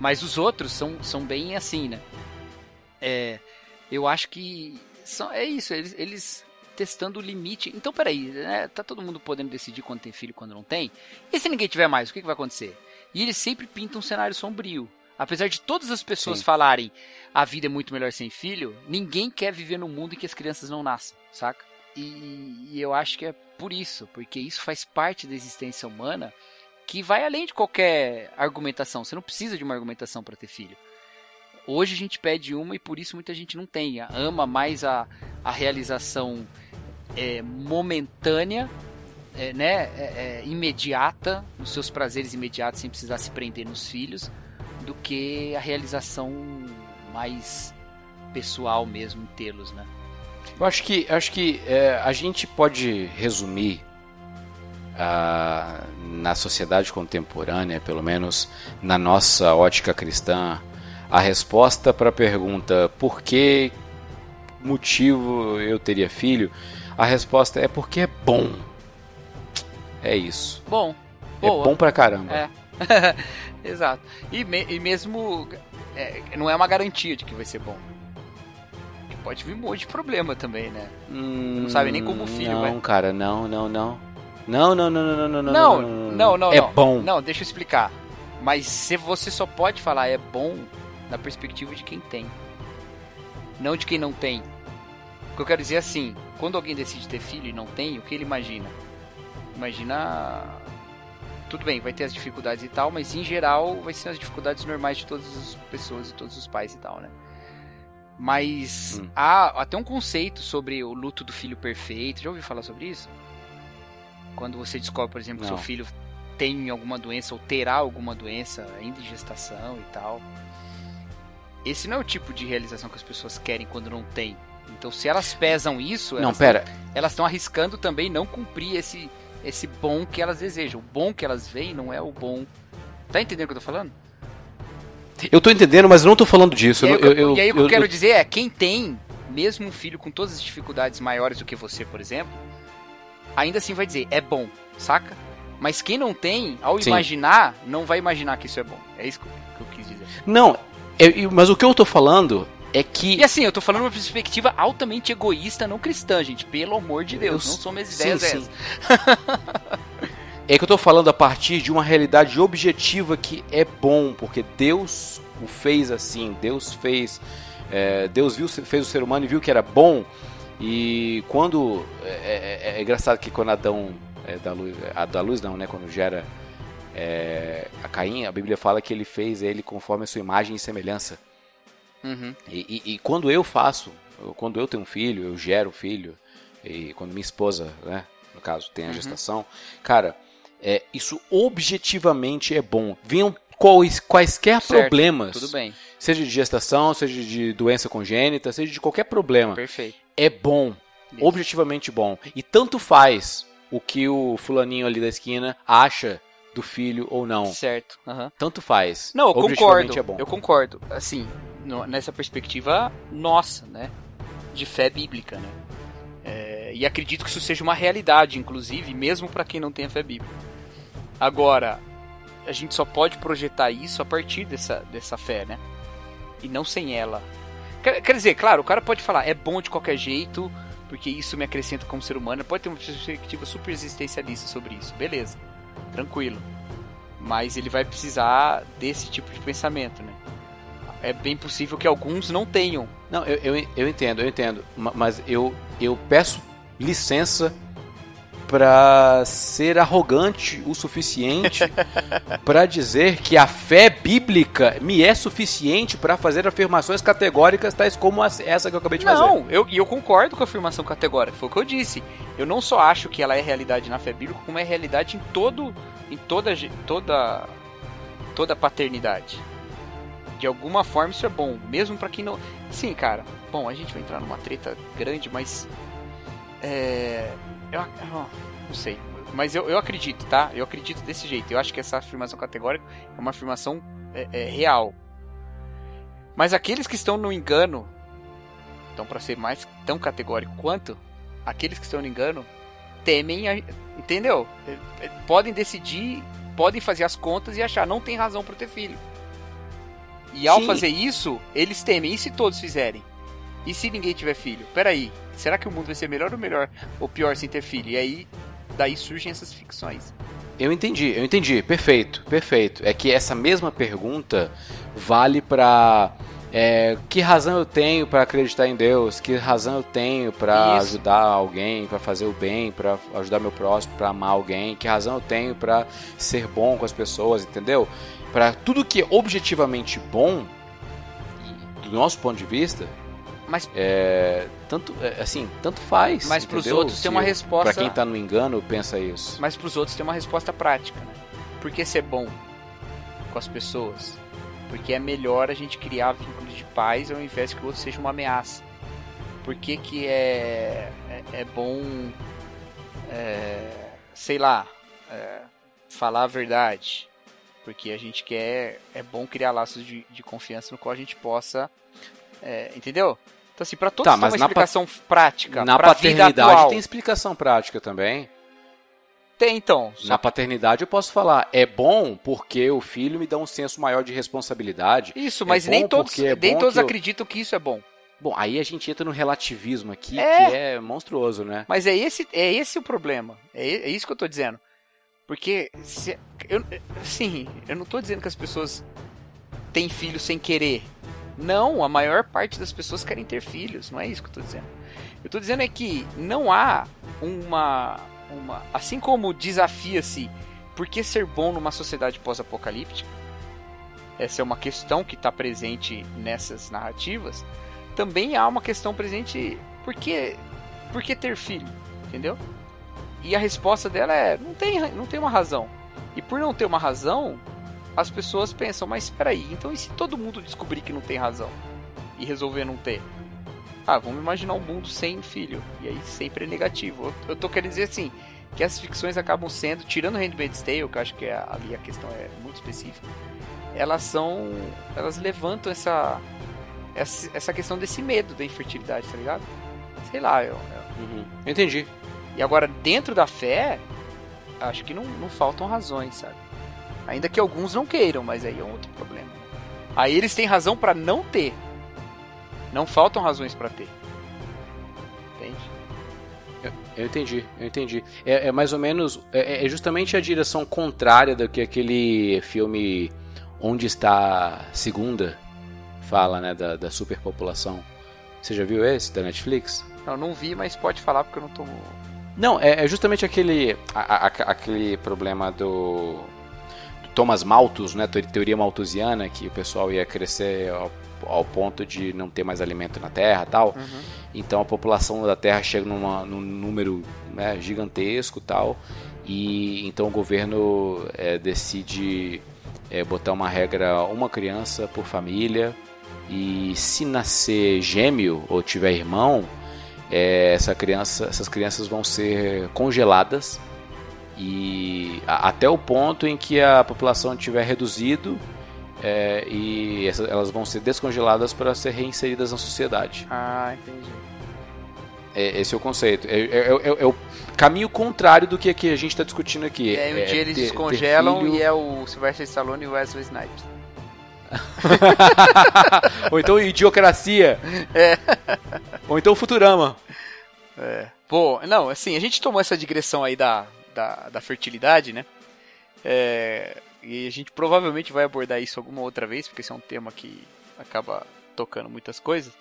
Mas os outros são, são bem assim, né? É, eu acho que são, é isso, eles, eles testando o limite. Então, peraí, né? tá todo mundo podendo decidir quando tem filho e quando não tem? E se ninguém tiver mais, o que, que vai acontecer? E eles sempre pintam um cenário sombrio. Apesar de todas as pessoas Sim. falarem a vida é muito melhor sem filho, ninguém quer viver num mundo em que as crianças não nascem, saca? E, e eu acho que é por isso, porque isso faz parte da existência humana que vai além de qualquer argumentação. Você não precisa de uma argumentação para ter filho. Hoje a gente pede uma e por isso muita gente não tem. Ama mais a, a realização é, momentânea, é, né, é, é imediata, os seus prazeres imediatos sem precisar se prender nos filhos, do que a realização mais pessoal mesmo tê-los, né? Eu acho que, acho que é, a gente pode resumir na sociedade contemporânea, pelo menos na nossa ótica cristã, a resposta para a pergunta por que motivo eu teria filho, a resposta é porque é bom. É isso. Bom. É bom pra caramba. É. Exato. E, me, e mesmo é, não é uma garantia de que vai ser bom pode vir um monte de problema também, né? Hum, não sabe nem como o filho não, vai. Não, cara, não, não, não. Não, não, não, não, não, não, não, não, não, É bom. Não, deixa eu explicar. Mas se você só pode falar é bom na perspectiva de quem tem, não de quem não tem. O que eu quero dizer é assim, quando alguém decide ter filho e não tem, o que ele imagina? Imagina tudo bem, vai ter as dificuldades e tal, mas em geral vai ser as dificuldades normais de todas as pessoas e todos os pais e tal, né? Mas hum. há até um conceito sobre o luto do filho perfeito. Já ouviu falar sobre isso? Quando você descobre, por exemplo, que seu filho tem alguma doença ou terá alguma doença ainda em gestação e tal. Esse não é o tipo de realização que as pessoas querem quando não tem. Então, se elas pesam isso, não, elas, pera. elas estão arriscando também não cumprir esse, esse bom que elas desejam. O bom que elas veem não é o bom. Tá entendendo o que eu tô falando? Eu tô entendendo, mas não tô falando disso. E aí, eu, eu, e aí o que eu, eu quero dizer é, quem tem, mesmo um filho com todas as dificuldades maiores do que você, por exemplo, ainda assim vai dizer, é bom, saca? Mas quem não tem, ao Sim. imaginar, não vai imaginar que isso é bom. É isso que eu, quis dizer. Não, eu, mas o que eu tô falando é que. E assim, eu tô falando uma perspectiva altamente egoísta, não cristã, gente. Pelo amor de Deus, eu... não são minhas ideias sim, sim. É que eu estou falando a partir de uma realidade objetiva que é bom, porque Deus o fez assim, Deus fez, é, Deus viu, fez o ser humano e viu que era bom. E quando é, é, é, é engraçado que quando Adão é, da luz, a da luz não, né? Quando gera é, a Caim, a Bíblia fala que ele fez ele conforme a sua imagem e semelhança. Uhum. E, e, e, quando eu faço, quando eu tenho um filho, eu gero um filho, e quando minha esposa, né, no caso, tem a uhum. gestação, cara, é, isso objetivamente é bom. Venham quais, quaisquer Certo, problemas, seja de gestação, seja de doença congênita, seja de qualquer problema, Perfeito. é bom, Isso. objetivamente bom. E tanto faz o que o fulaninho ali da esquina acha do filho ou não. Certo. aham. Tanto faz. Não, eu concordo. é bom. Eu concordo. Assim, no- nessa perspectiva nossa, né? De fé bíblica, né? É, e acredito que isso seja uma realidade, inclusive, mesmo para quem não tenha fé bíblica. Agora, a gente só pode projetar isso a partir dessa, dessa fé, né? E não sem ela. Quer, quer dizer, claro, o cara pode falar, é bom de qualquer jeito, porque isso me acrescenta como ser humano. Pode ter uma perspectiva super existencialista sobre isso, beleza, tranquilo. Mas ele vai precisar desse tipo de pensamento, né? É bem possível que alguns não tenham. Não, eu, eu, eu entendo, eu entendo. Ma- Mas eu, eu peço licença pra ser arrogante o suficiente pra dizer que a fé bíblica me é suficiente pra fazer afirmações categóricas tais como essa que eu acabei de fazer. Não, eu, eu concordo com a afirmação categórica, foi o que eu disse. Eu não só acho que ela é realidade na fé bíblica, como é realidade em todo em toda toda toda paternidade. De alguma forma isso é bom, mesmo pra quem não. Sim, cara. Bom, a gente vai entrar numa treta grande, mas é eu, ó, não sei, mas eu, eu acredito, tá? Eu acredito desse jeito. Eu acho que essa afirmação categórica é uma afirmação é, é, real. Mas aqueles que estão no engano então, para ser mais tão categórico quanto, aqueles que estão no engano temem, a, entendeu? É, é, Podem decidir, podem fazer as contas e achar não tem razão para ter filho. E ao Sim. fazer isso, eles temem. E se todos fizerem? E se ninguém tiver filho? Peraí, será que o mundo vai ser melhor ou melhor ou pior sem ter filho? E aí, daí surgem essas ficções. Eu entendi, eu entendi. Perfeito, perfeito. É que essa mesma pergunta vale pra. é, que razão eu tenho pra acreditar em Deus? Que razão eu tenho Isso. ajudar alguém, pra fazer o bem, pra ajudar meu próximo, pra amar alguém? Que razão eu tenho pra ser bom com as pessoas, entendeu? Pra tudo que é objetivamente bom, do nosso ponto de vista, Mas é, tanto é, assim, tanto faz. Mas pros entendeu? outros tem uma resposta- Pra quem tá no engano, pensa isso. Mas pros outros tem uma resposta prática, né? Por que ser bom com as pessoas? Porque é melhor a gente criar vínculos de paz ao invés que o outro seja uma ameaça. Por que, que é, é, é bom, é, sei lá, é, falar a verdade? Porque a gente quer, é bom criar laços de, de confiança no qual a gente possa, é, entendeu? Então assim, pra todos Tá, tem mas uma na pa- explicação prática. Na paternidade tem explicação prática também. Tem então. Só Na paternidade eu posso falar, é bom porque o filho me dá um senso maior de responsabilidade. Isso, É mas bom nem todos, é nem todos que eu- acreditam que isso é bom. Bom, aí a gente entra no relativismo aqui, É. que é monstruoso, né? Mas é esse, é esse o problema. É, é isso que eu tô dizendo. Porque, se, eu, sim, eu não tô dizendo que as pessoas têm filhos sem querer. Não, a maior parte das pessoas querem ter filhos. Não é isso que eu tô dizendo. Eu tô dizendo é que não há uma. uma assim como desafia-se por que ser bom numa sociedade pós-apocalíptica, essa é uma questão que está presente nessas narrativas, também há uma questão presente por que, por que ter filho, entendeu? E a resposta dela é não tem, não tem uma razão. E por não ter uma razão, as pessoas pensam, mas espera aí, então e se todo mundo descobrir que não tem razão e resolver não ter? Ah, vamos imaginar um mundo sem filho. E aí sempre é negativo. Eu, eu tô querendo dizer assim, que as ficções acabam sendo, tirando Handmaid's Tale, que eu acho que é, ali a questão é muito específica, elas são. Elas levantam essa. Essa, essa questão desse medo da infertilidade, tá ligado? Sei lá, eu, eu- Uhum. Entendi. e agora, dentro da fé, acho que não, não faltam razões, sabe? Ainda que alguns não queiram, mas aí é um outro problema. Aí eles têm razão pra não ter. Não faltam razões pra ter. Entende? Eu entendi, eu entendi. É, é mais ou menos. É, é justamente a direção contrária do que aquele filme Onde Está Segunda fala, né? Da, da superpopulação. Você já viu esse da Netflix? Eu não vi, mas pode falar porque eu não tô. Não, é, é justamente aquele, a- a- aquele problema do Thomas Malthus, né, te- teoria malthusiana, que o pessoal ia crescer ao, ao ponto de não ter mais alimento na Terra tal. Uhum. Então a população da Terra chega numa, num número né, gigantesco tal. E então o governo é, decide é, botar uma regra uma criança por família e se nascer gêmeo ou tiver irmão, é, essa criança, essas crianças vão ser congeladas e a, até o ponto em que a população tiver reduzido é, e essa, elas vão ser descongeladas para ser reinseridas na sociedade. Ah, entendi. É, esse é o conceito. É, é, é, é o caminho contrário do que, que a gente está discutindo aqui. E aí um É, dia eles ter- ter descongelam filho- e é o Sylvester Stallone e o Wesley Snipes. Ou então Idiocracia. Ou então Futurama. É. Pô, não, assim, a gente tomou essa digressão aí da, da, da fertilidade, né? É, e a gente provavelmente vai abordar isso alguma outra vez, porque esse é um tema que acaba tocando muitas coisas.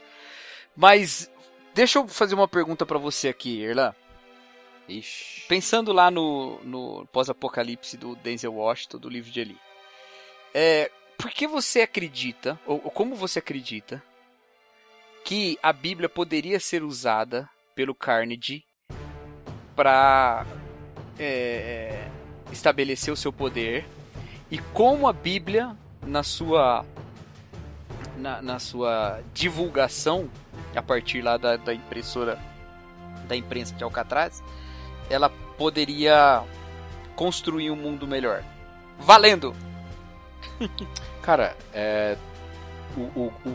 Mas deixa eu fazer uma pergunta pra você aqui, Erlan. Ixi. Pensando lá no, no pós-apocalipse do Denzel Washington, do livro de Eli. É, por que você acredita, ou, ou como você acredita, que a Bíblia poderia ser usada pelo Carnegie para estabelecer o seu poder? E como a Bíblia, na sua, na, na sua divulgação, a partir lá da, da impressora, da imprensa de Alcatraz, ela poderia construir um mundo melhor. Valendo! Cara, é, o, o, o,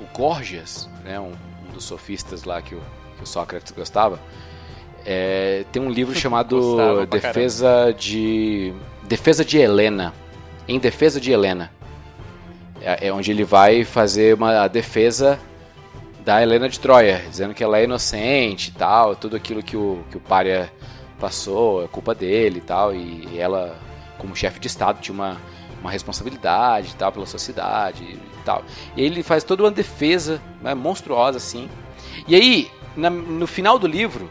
o Gorgias, né, um, um dos sofistas lá que o, que o Sócrates gostava, é, tem um livro chamado Defesa de Defesa de Helena, em defesa de Helena, é, é onde ele vai fazer uma defesa da Helena de Troia, dizendo que ela é inocente e tal, tudo aquilo que o que o Pária passou é culpa dele e tal, e ela como chefe de estado tinha uma uma responsabilidade e tal pela sociedade e tal. E ele faz toda uma defesa né, monstruosa assim. E aí, na- no final do livro,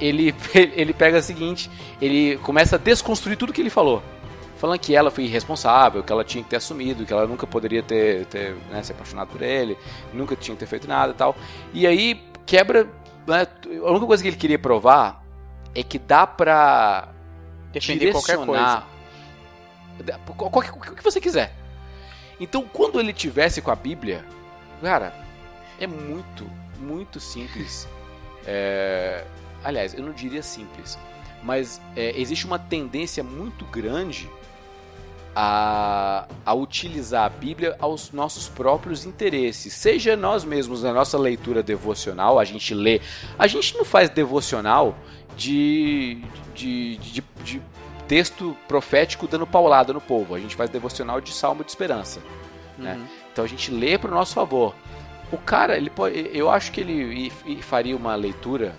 ele, ele pega o seguinte, ele começa a desconstruir tudo que ele falou. Falando que ela foi irresponsável, que ela tinha que ter assumido, que ela nunca poderia ter, ter né, se apaixonado por ele, nunca tinha que ter feito nada e tal. E aí quebra. né, a única coisa que ele queria provar é que dá pra Defender qualquer coisa. qualquer- o que você quiser. Então, quando ele tivesse com a Bíblia, cara, é muito, muito simples. É, aliás, eu não diria simples, mas é, existe uma tendência muito grande a, a utilizar a Bíblia aos nossos próprios interesses. Seja nós mesmos na nossa leitura devocional, a gente lê. A gente não faz devocional de, de, de, de texto profético dando paulada no povo. A gente faz devocional de salmo de esperança. né? Uhum. Então a gente lê para o nosso favor. O cara, ele pode, eu acho que ele faria uma leitura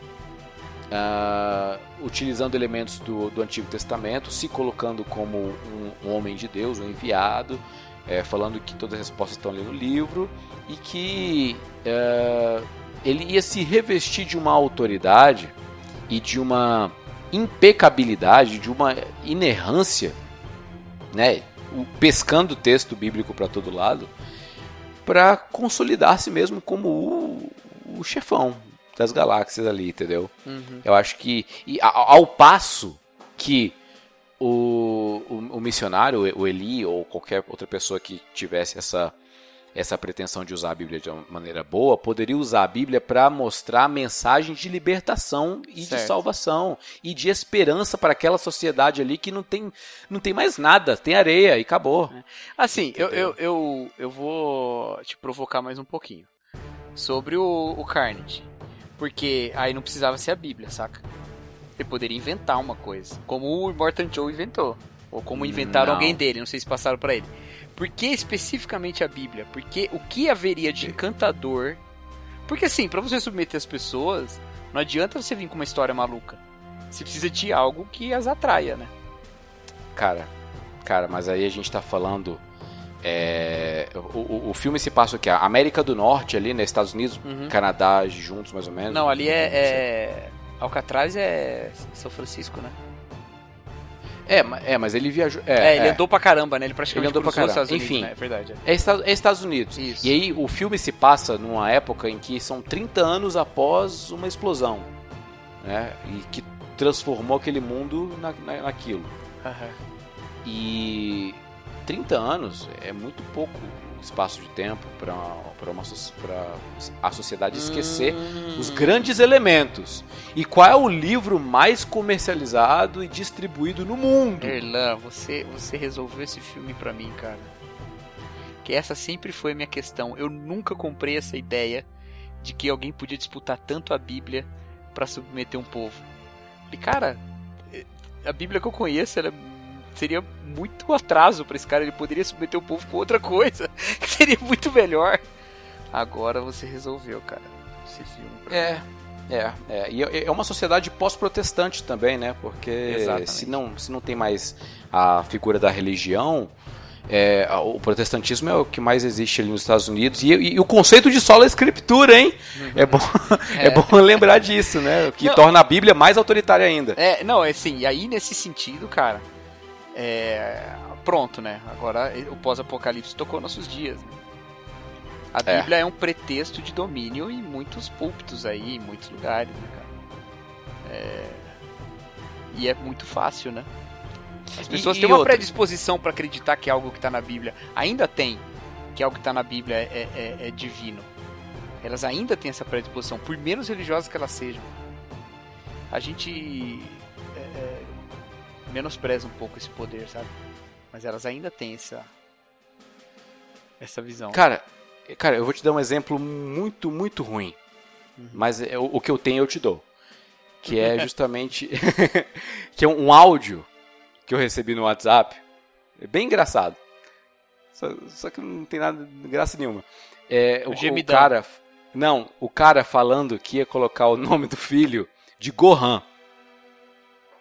ah, utilizando elementos do, do Antigo Testamento, se colocando como um, um homem de Deus, um enviado, eh, falando que todas as respostas estão ali no livro e que eh, ele ia se revestir de uma autoridade e de uma impecabilidade, de uma inerrância, né? pescando o texto bíblico para todo lado, para consolidar-se mesmo como o, o chefão das galáxias ali, entendeu? Uhum. Eu acho que e ao passo que o, o, o missionário, o Eli ou qualquer outra pessoa que tivesse essa essa pretensão de usar a Bíblia de uma maneira boa, poderia usar a Bíblia para mostrar mensagens de libertação e Certo. de salvação e de esperança para aquela sociedade ali que não tem, não tem mais nada, tem areia e acabou. Assim, eu, eu, eu, eu vou te provocar mais um pouquinho. Sobre o, o Carnage. Porque aí não precisava ser a Bíblia, saca? Ele poderia inventar uma coisa. Como o Morton Joe inventou. Ou como inventaram Não. alguém dele, não sei se passaram pra ele. Por que especificamente a Bíblia? Porque o que haveria de encantador. Porque assim, pra você submeter as pessoas, não adianta você vir com uma história maluca. Você precisa de algo que as atraia, né? Cara, cara, mas aí a gente tá falando. É, o, o- filme se passa o quê? América do Norte ali, né? Estados Unidos, Uhum. Canadá juntos mais ou menos. Não, ali é, é. Alcatraz é São Francisco, né? É, é, mas ele viajou. É, É, ele é. andou pra caramba, né? Ele praticamente Ele andou pra caramba. Estados Unidos, Enfim. né? É verdade. É Estados, é Estados Unidos. Isso. E aí o filme se passa numa época em que são 30 anos após uma explosão. Né? E que transformou aquele mundo na, na, naquilo. Aham. E 30 anos é muito pouco espaço de tempo para a sociedade esquecer Hum. os grandes elementos. E qual é o livro mais comercializado e distribuído no mundo? Erlan, você, você resolveu esse filme pra mim, cara. Que essa sempre foi a minha questão. Eu nunca comprei essa ideia de que alguém podia disputar tanto a Bíblia pra submeter um povo. E cara, eh, a Bíblia que eu conheço, ela seria muito atraso pra esse cara. Ele poderia submeter o povo com outra coisa, que seria muito melhor. Agora você resolveu, cara. Esse filme. pra É, é, é. E é é uma sociedade pós-protestante também, né? Porque Exatamente. se não, se não tem mais a figura da religião, é, o protestantismo é o que mais existe ali nos Estados Unidos. E, e- e o conceito de sola escritura, hein? É bom, é. bom lembrar disso, né? O que Não. torna a Bíblia mais autoritária ainda. É, não, é assim, e aí nesse sentido, cara, é. Pronto, né? Agora o pós-apocalipse tocou nossos dias. né? A É. Bíblia é um pretexto de domínio em muitos púlpitos aí, em muitos lugares, né, cara? É... E é muito fácil, né? As pessoas E- têm e uma outra? predisposição pra acreditar que algo que tá na Bíblia ainda tem, que algo que tá na Bíblia é, é- é divino. Elas ainda têm essa predisposição, por menos religiosas que elas sejam. A gente é, é, menospreza um pouco esse poder, sabe? Mas elas ainda têm essa essa visão. Cara, cara, eu vou te dar um exemplo muito, muito ruim. Uhum. Mas é, o, que eu tenho eu te dou. Que é justamente. que é um áudio que eu recebi no WhatsApp. É bem engraçado. Só, só que não tem nada de graça nenhuma. É, o, o cara. Não, o cara falando que ia colocar o nome do filho de Gohan.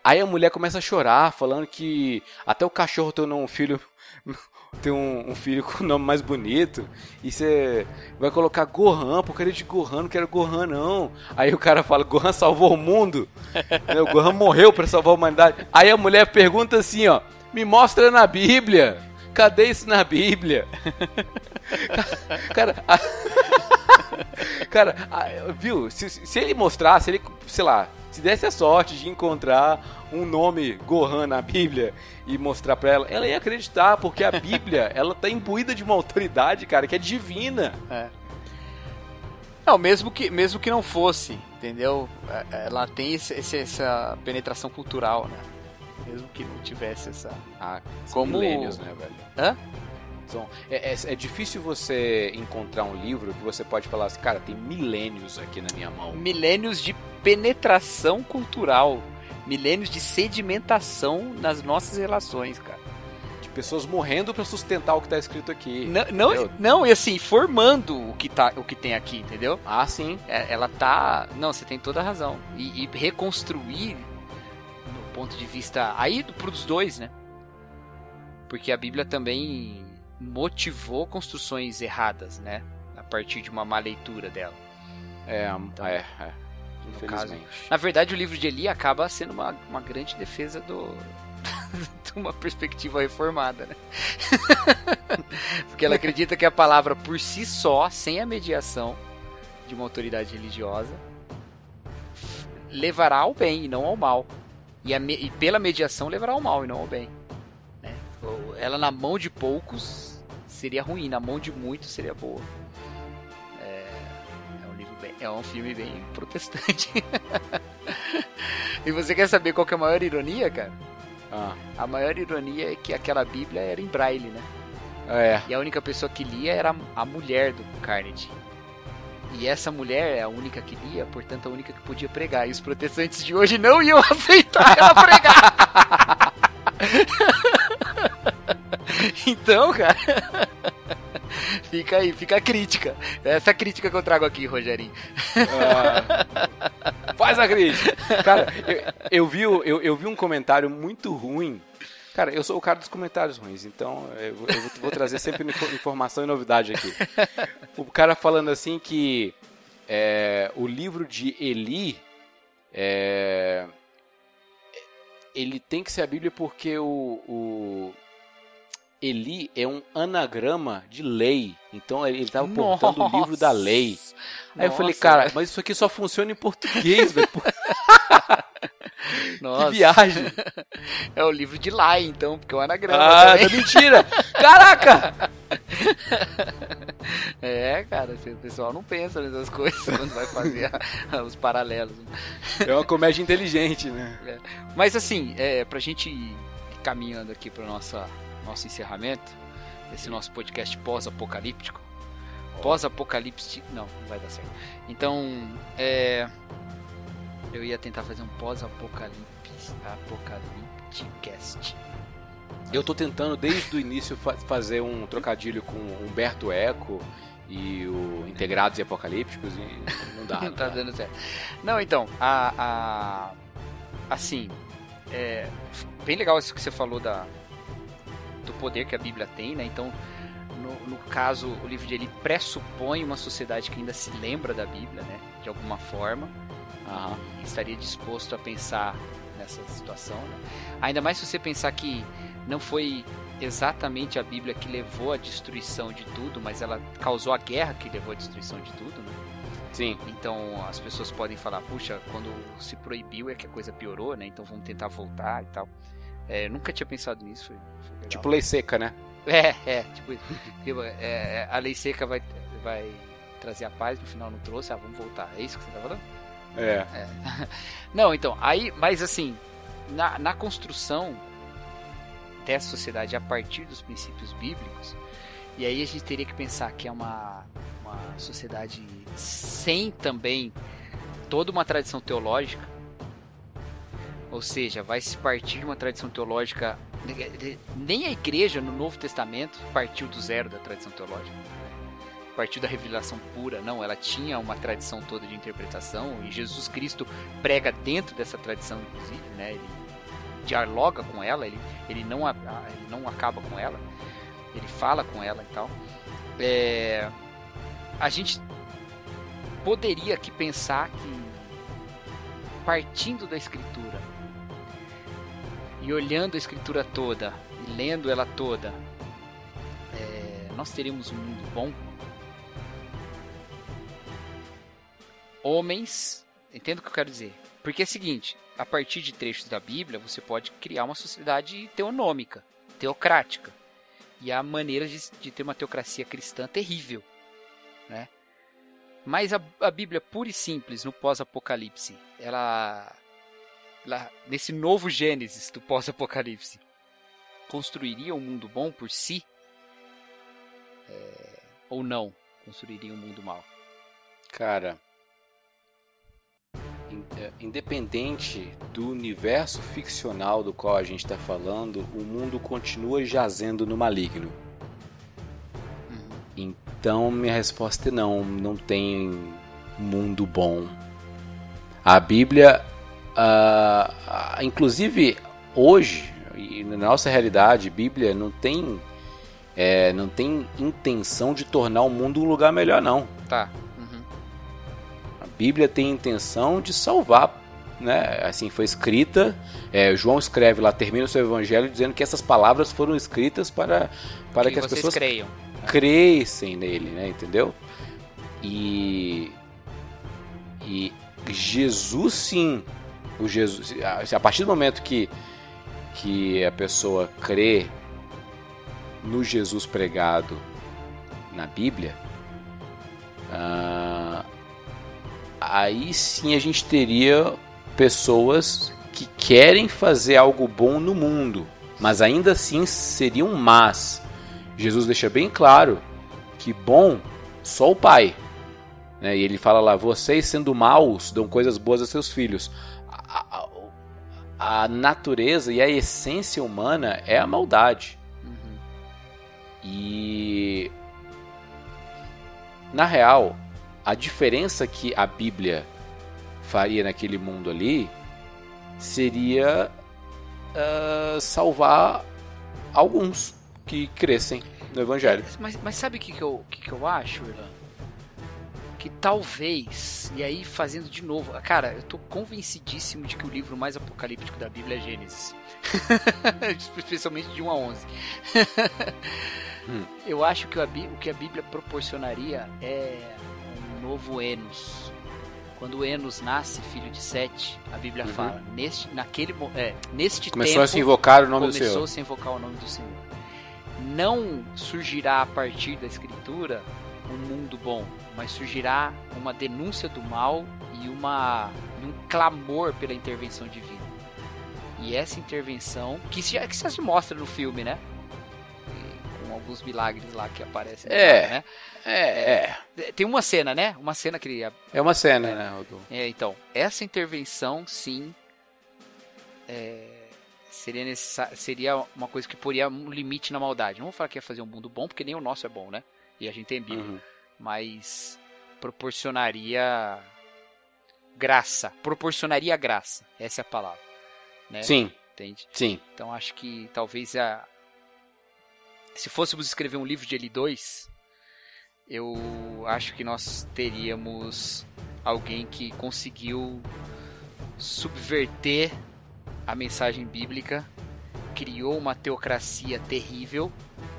Aí a mulher começa a chorar, falando que até o cachorro tem um filho. Tem um, um filho com o nome mais bonito. E você vai colocar Gohan, porcaria de Gohan, não quero Gohan não. Aí o cara fala, Gohan salvou o mundo. Né, o Gohan morreu pra salvar a humanidade. Aí a mulher pergunta assim, ó, me mostra na Bíblia. Cadê isso na Bíblia? Cara, a- cara, a- viu? Se, se ele mostrasse, ele, sei lá, se desse a sorte de encontrar um nome Gohan na Bíblia e mostrar pra ela, ela ia acreditar, porque a Bíblia, ela tá imbuída de uma autoridade, cara, que é divina. É. Não, mesmo que, mesmo que não fosse, entendeu? É, Ela tem esse- esse- essa penetração cultural, né? Mesmo que não tivesse essa. Ah, Como- milênios, né, velho? Hã? São- é, é- é difícil você encontrar um livro que você pode falar assim, cara, tem milênios aqui na minha mão. Milênios de penetração cultural. Milênios de sedimentação nas nossas relações, cara. De pessoas morrendo pra sustentar o que tá escrito aqui. Não, não, não, e assim, formando o que, tá, o que tem aqui, entendeu? Ah, sim. É, ela tá. Não, você tem toda a razão. E, e reconstruir no ponto de vista. Aí pros dois, né? Porque a Bíblia também motivou construções erradas, né? A partir de uma má leitura dela. É, Então, é, é. no caso. Infelizmente. Na verdade, o livro de Eli acaba sendo uma, uma grande defesa do. de uma perspectiva reformada, né? Porque ela acredita que a palavra por si só, sem a mediação de uma autoridade religiosa, levará ao bem e não ao mal. E, me- e pela mediação levará ao mal e não ao bem. né? Ela na mão de poucos seria ruim, na mão de muitos seria boa. É, é um livro bem, é um filme bem protestante. e você quer saber qual que é a maior ironia, cara? Ah, A maior ironia é que aquela Bíblia era em braille, né? é. E a única pessoa que lia era a mulher do Carnegie. E essa mulher é a única que lia, portanto a única que podia pregar. E os protestantes de hoje não iam aceitar ela pregar. então, cara, fica aí, fica a crítica. Essa crítica que eu trago aqui, Rogerinho. Ah, faz a crítica. Cara, eu, eu vi, eu, eu vi um comentário muito ruim. Cara, eu sou o cara dos comentários ruins, então eu, eu vou- trazer sempre info- informação e novidade aqui. O cara falando assim que é, o livro de Eli é, ele tem que ser a Bíblia porque o, o Eli é um anagrama de lei. Então ele estava portando o livro da lei. Aí eu falei, Nossa, cara, mas isso aqui só funciona em português, velho. Nossa. Que viagem. É o livro de lá, então, porque é um anagrama. Ah, também. é mentira! Caraca! É, cara, o pessoal não pensa nessas coisas quando vai fazer a- os paralelos. É uma comédia inteligente, né? Mas assim, é, pra gente ir caminhando aqui pro nossa, nosso encerramento, esse nosso podcast pós-apocalíptico. Pós-apocalipse. Não, não vai dar certo. Então, é. Eu ia tentar fazer um pós-apocalipse. Apocalipticast. Eu tô tentando desde o início fa- fazer um trocadilho com Humberto Eco e o Integrados e Apocalípticos e não dá. Não tá dando certo. Não, então, a. a assim, é bem legal isso que você falou da, poder que a Bíblia tem, né? Então, no, no caso, o livro de Eli pressupõe uma sociedade que ainda se lembra da Bíblia, né? De alguma forma. E estaria disposto a pensar nessa situação. Né? Ainda mais se você pensar que não foi exatamente a Bíblia que levou à destruição de tudo, mas ela causou a guerra que levou à destruição de tudo. Né? Sim. Então as pessoas podem falar, puxa, quando se proibiu é que a coisa piorou, né? Então vamos tentar voltar e tal. É, eu nunca tinha pensado nisso. Tipo lei seca, né? É, é, tipo, tipo, é, a lei seca vai, vai trazer a paz, no final não trouxe, ah, vamos voltar. É isso que você tá falando? É. Não, então, aí, mas assim, na, na construção dessa sociedade a partir dos princípios bíblicos, e aí a gente teria que pensar que é uma, uma sociedade sem também toda uma tradição teológica, ou seja, vai se partir de uma tradição teológica. Nem a igreja no Novo Testamento partiu do zero da tradição teológica partiu da revelação pura, não, ela tinha uma tradição toda de interpretação e Jesus Cristo prega dentro dessa tradição, inclusive, né? Ele dialoga com ela, ele, ele, não, ele não acaba com ela, ele fala com ela e tal. É, a gente poderia aqui pensar que partindo da escritura e olhando a escritura toda e lendo ela toda, é, nós teríamos um mundo bom homens. Entendo o que eu quero dizer? Porque é o seguinte: a partir de trechos da Bíblia, você pode criar uma sociedade teonômica, teocrática. E há maneiras de, de ter uma teocracia cristã terrível. Né? Mas a, a Bíblia pura e simples, no pós-apocalipse, ela, ela. Nesse novo Gênesis do pós-apocalipse, construiria um mundo bom por si? É, ou não? Construiria um mundo mau? Cara, é, independente do universo ficcional do qual a gente está falando, o mundo continua jazendo no maligno. Uhum. Então minha resposta é não, não tem mundo bom. A Bíblia, ah, inclusive hoje, na nossa realidade, Bíblia não tem, é, não tem intenção de tornar o mundo um lugar melhor não. Tá. Uhum. A Bíblia tem intenção de salvar, né? Assim foi escrita. é, João escreve lá, termina o seu evangelho dizendo que essas palavras foram escritas para para que, que as pessoas creiam. crescem nele, né? Entendeu? E e Jesus sim, o Jesus, a partir do momento que que a pessoa crê no Jesus pregado na Bíblia, ah, aí sim a gente teria pessoas que querem fazer algo bom no mundo, mas ainda assim seriam más. Jesus deixa bem claro que bom só o Pai. Né? E ele fala lá: vocês sendo maus dão coisas boas a seus filhos. A, natureza e a essência humana é a maldade. Uhum. E na real, a diferença que a Bíblia faria naquele mundo ali seria ah, salvar alguns que crescem no Evangelho. Mas, mas sabe o que, que, eu, que, que eu acho, Irlan? Que talvez, e aí fazendo de novo, cara, eu tô convencidíssimo de que o livro mais apocalíptico da Bíblia é Gênesis. Especialmente de 1 a 11. Hum. Eu acho que o que a Bíblia proporcionaria é um novo Enos. Quando Enos nasce, filho de Sete, a Bíblia Uhum. fala, neste, naquele, é, neste Começou tempo, a se invocar o nome do começou Senhor. a se invocar o nome do Senhor. Não surgirá a partir da Escritura um mundo bom, mas surgirá uma denúncia do mal e, uma, e um clamor pela intervenção divina. E essa intervenção, que já, que já se mostra no filme, né? Com alguns milagres lá que aparecem. É. Né? É, é. Tem uma cena, né? Uma cena que ele É uma cena, né, Rodolfo? é, então, essa intervenção, sim, é, seria seria uma coisa que poria um limite na maldade. Não vou falar que ia fazer um mundo bom, porque nem o nosso é bom, né? E a gente tem Bíblia, Uhum. Mas proporcionaria graça, proporcionaria graça. Essa é a palavra, né? Sim, Entende? sim. Então acho que talvez a se fôssemos escrever um livro de Eli 2, eu acho que nós teríamos alguém que conseguiu subverter a mensagem bíblica, criou uma teocracia terrível,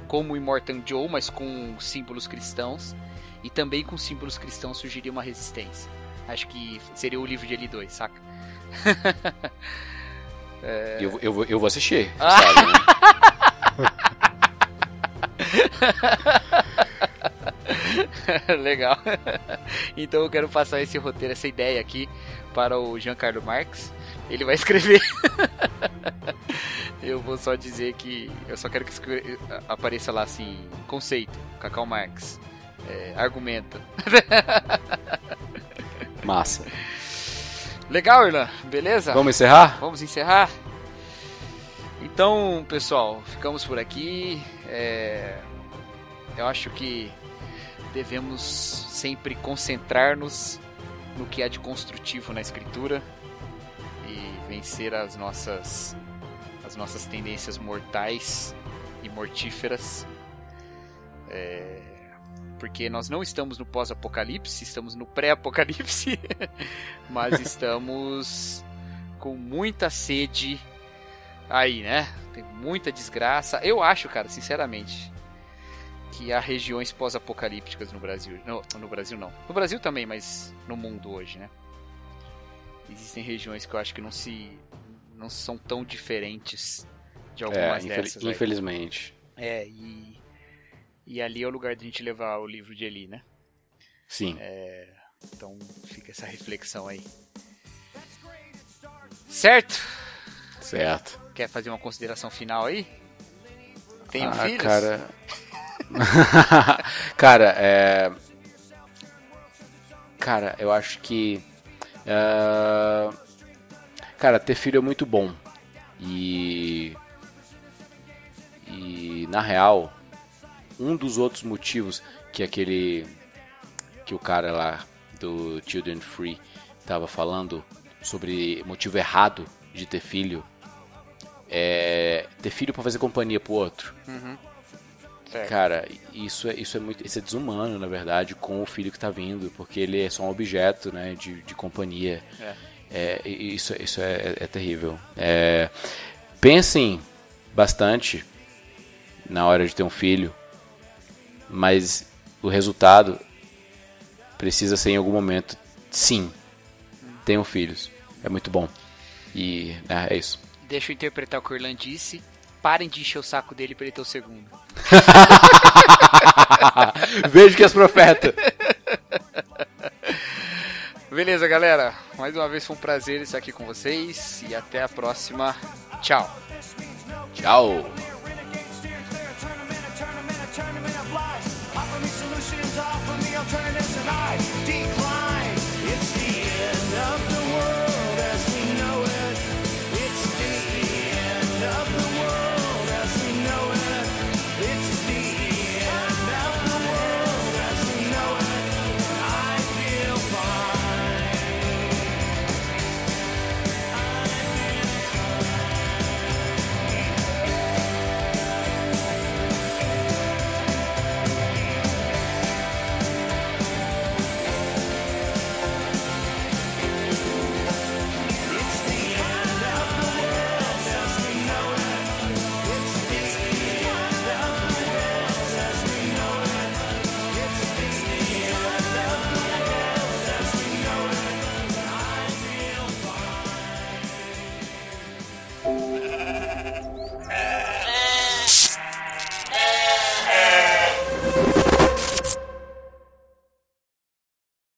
como o Immortan Joe, mas com símbolos cristãos, e também com símbolos cristãos surgiria uma resistência. Acho que seria o livro de Eli 2, saca? Eu, eu, vou- eu vou assistir, sabe, né? Legal. então eu quero passar esse roteiro, essa ideia aqui para o Giancarlo Marx. Ele vai escrever. eu vou só dizer que eu só quero que apareça lá assim, conceito, Cacau Marx. É, argumenta. Massa. Legal, Irlan? Beleza? Vamos encerrar? Vamos encerrar? Então, pessoal, ficamos por aqui. É, Eu acho que devemos sempre concentrar-nos no que há de construtivo na escritura e vencer as nossas as nossas tendências mortais e mortíferas. É, Porque nós não estamos no pós-apocalipse, estamos no pré-apocalipse, mas estamos com muita sede aí, né? Tem muita desgraça. Eu acho, cara, sinceramente, que há regiões pós-apocalípticas no Brasil. No, no Brasil não. No Brasil também, mas no mundo hoje, né? Existem regiões que eu acho que não se não são tão diferentes de É, algumas infel- dessas. aí. infelizmente. É, e e ali é o lugar de a gente levar o livro de Eli, né? Sim. Então fica essa reflexão aí. Certo? Certo. Quer fazer uma consideração final aí? Tenho ah, filhos? cara. cara, é. Cara, eu acho que. é, Cara, ter filho é muito bom. E. E na real, um dos outros motivos que aquele. Que o cara lá do Children Free tava falando sobre motivo errado de ter filho é ter filho pra fazer companhia pro outro. Certo. Cara, isso é, isso é muito. Isso é desumano, na verdade, com o filho que tá vindo, porque ele é só um objeto, né, de, de companhia. É. É, isso isso é, é terrível. É, pensem bastante na hora de ter um filho, mas o resultado precisa ser em algum momento, sim, tenham filhos. É muito bom. E né, é isso. Deixa eu interpretar o que o Orlan disse. Parem de encher o saco dele pra ele ter o segundo. Vejo que és profeta. Beleza, galera. Mais uma vez foi um prazer estar aqui com vocês. E até a próxima. Tchau. Tchau. Alternatives, and I.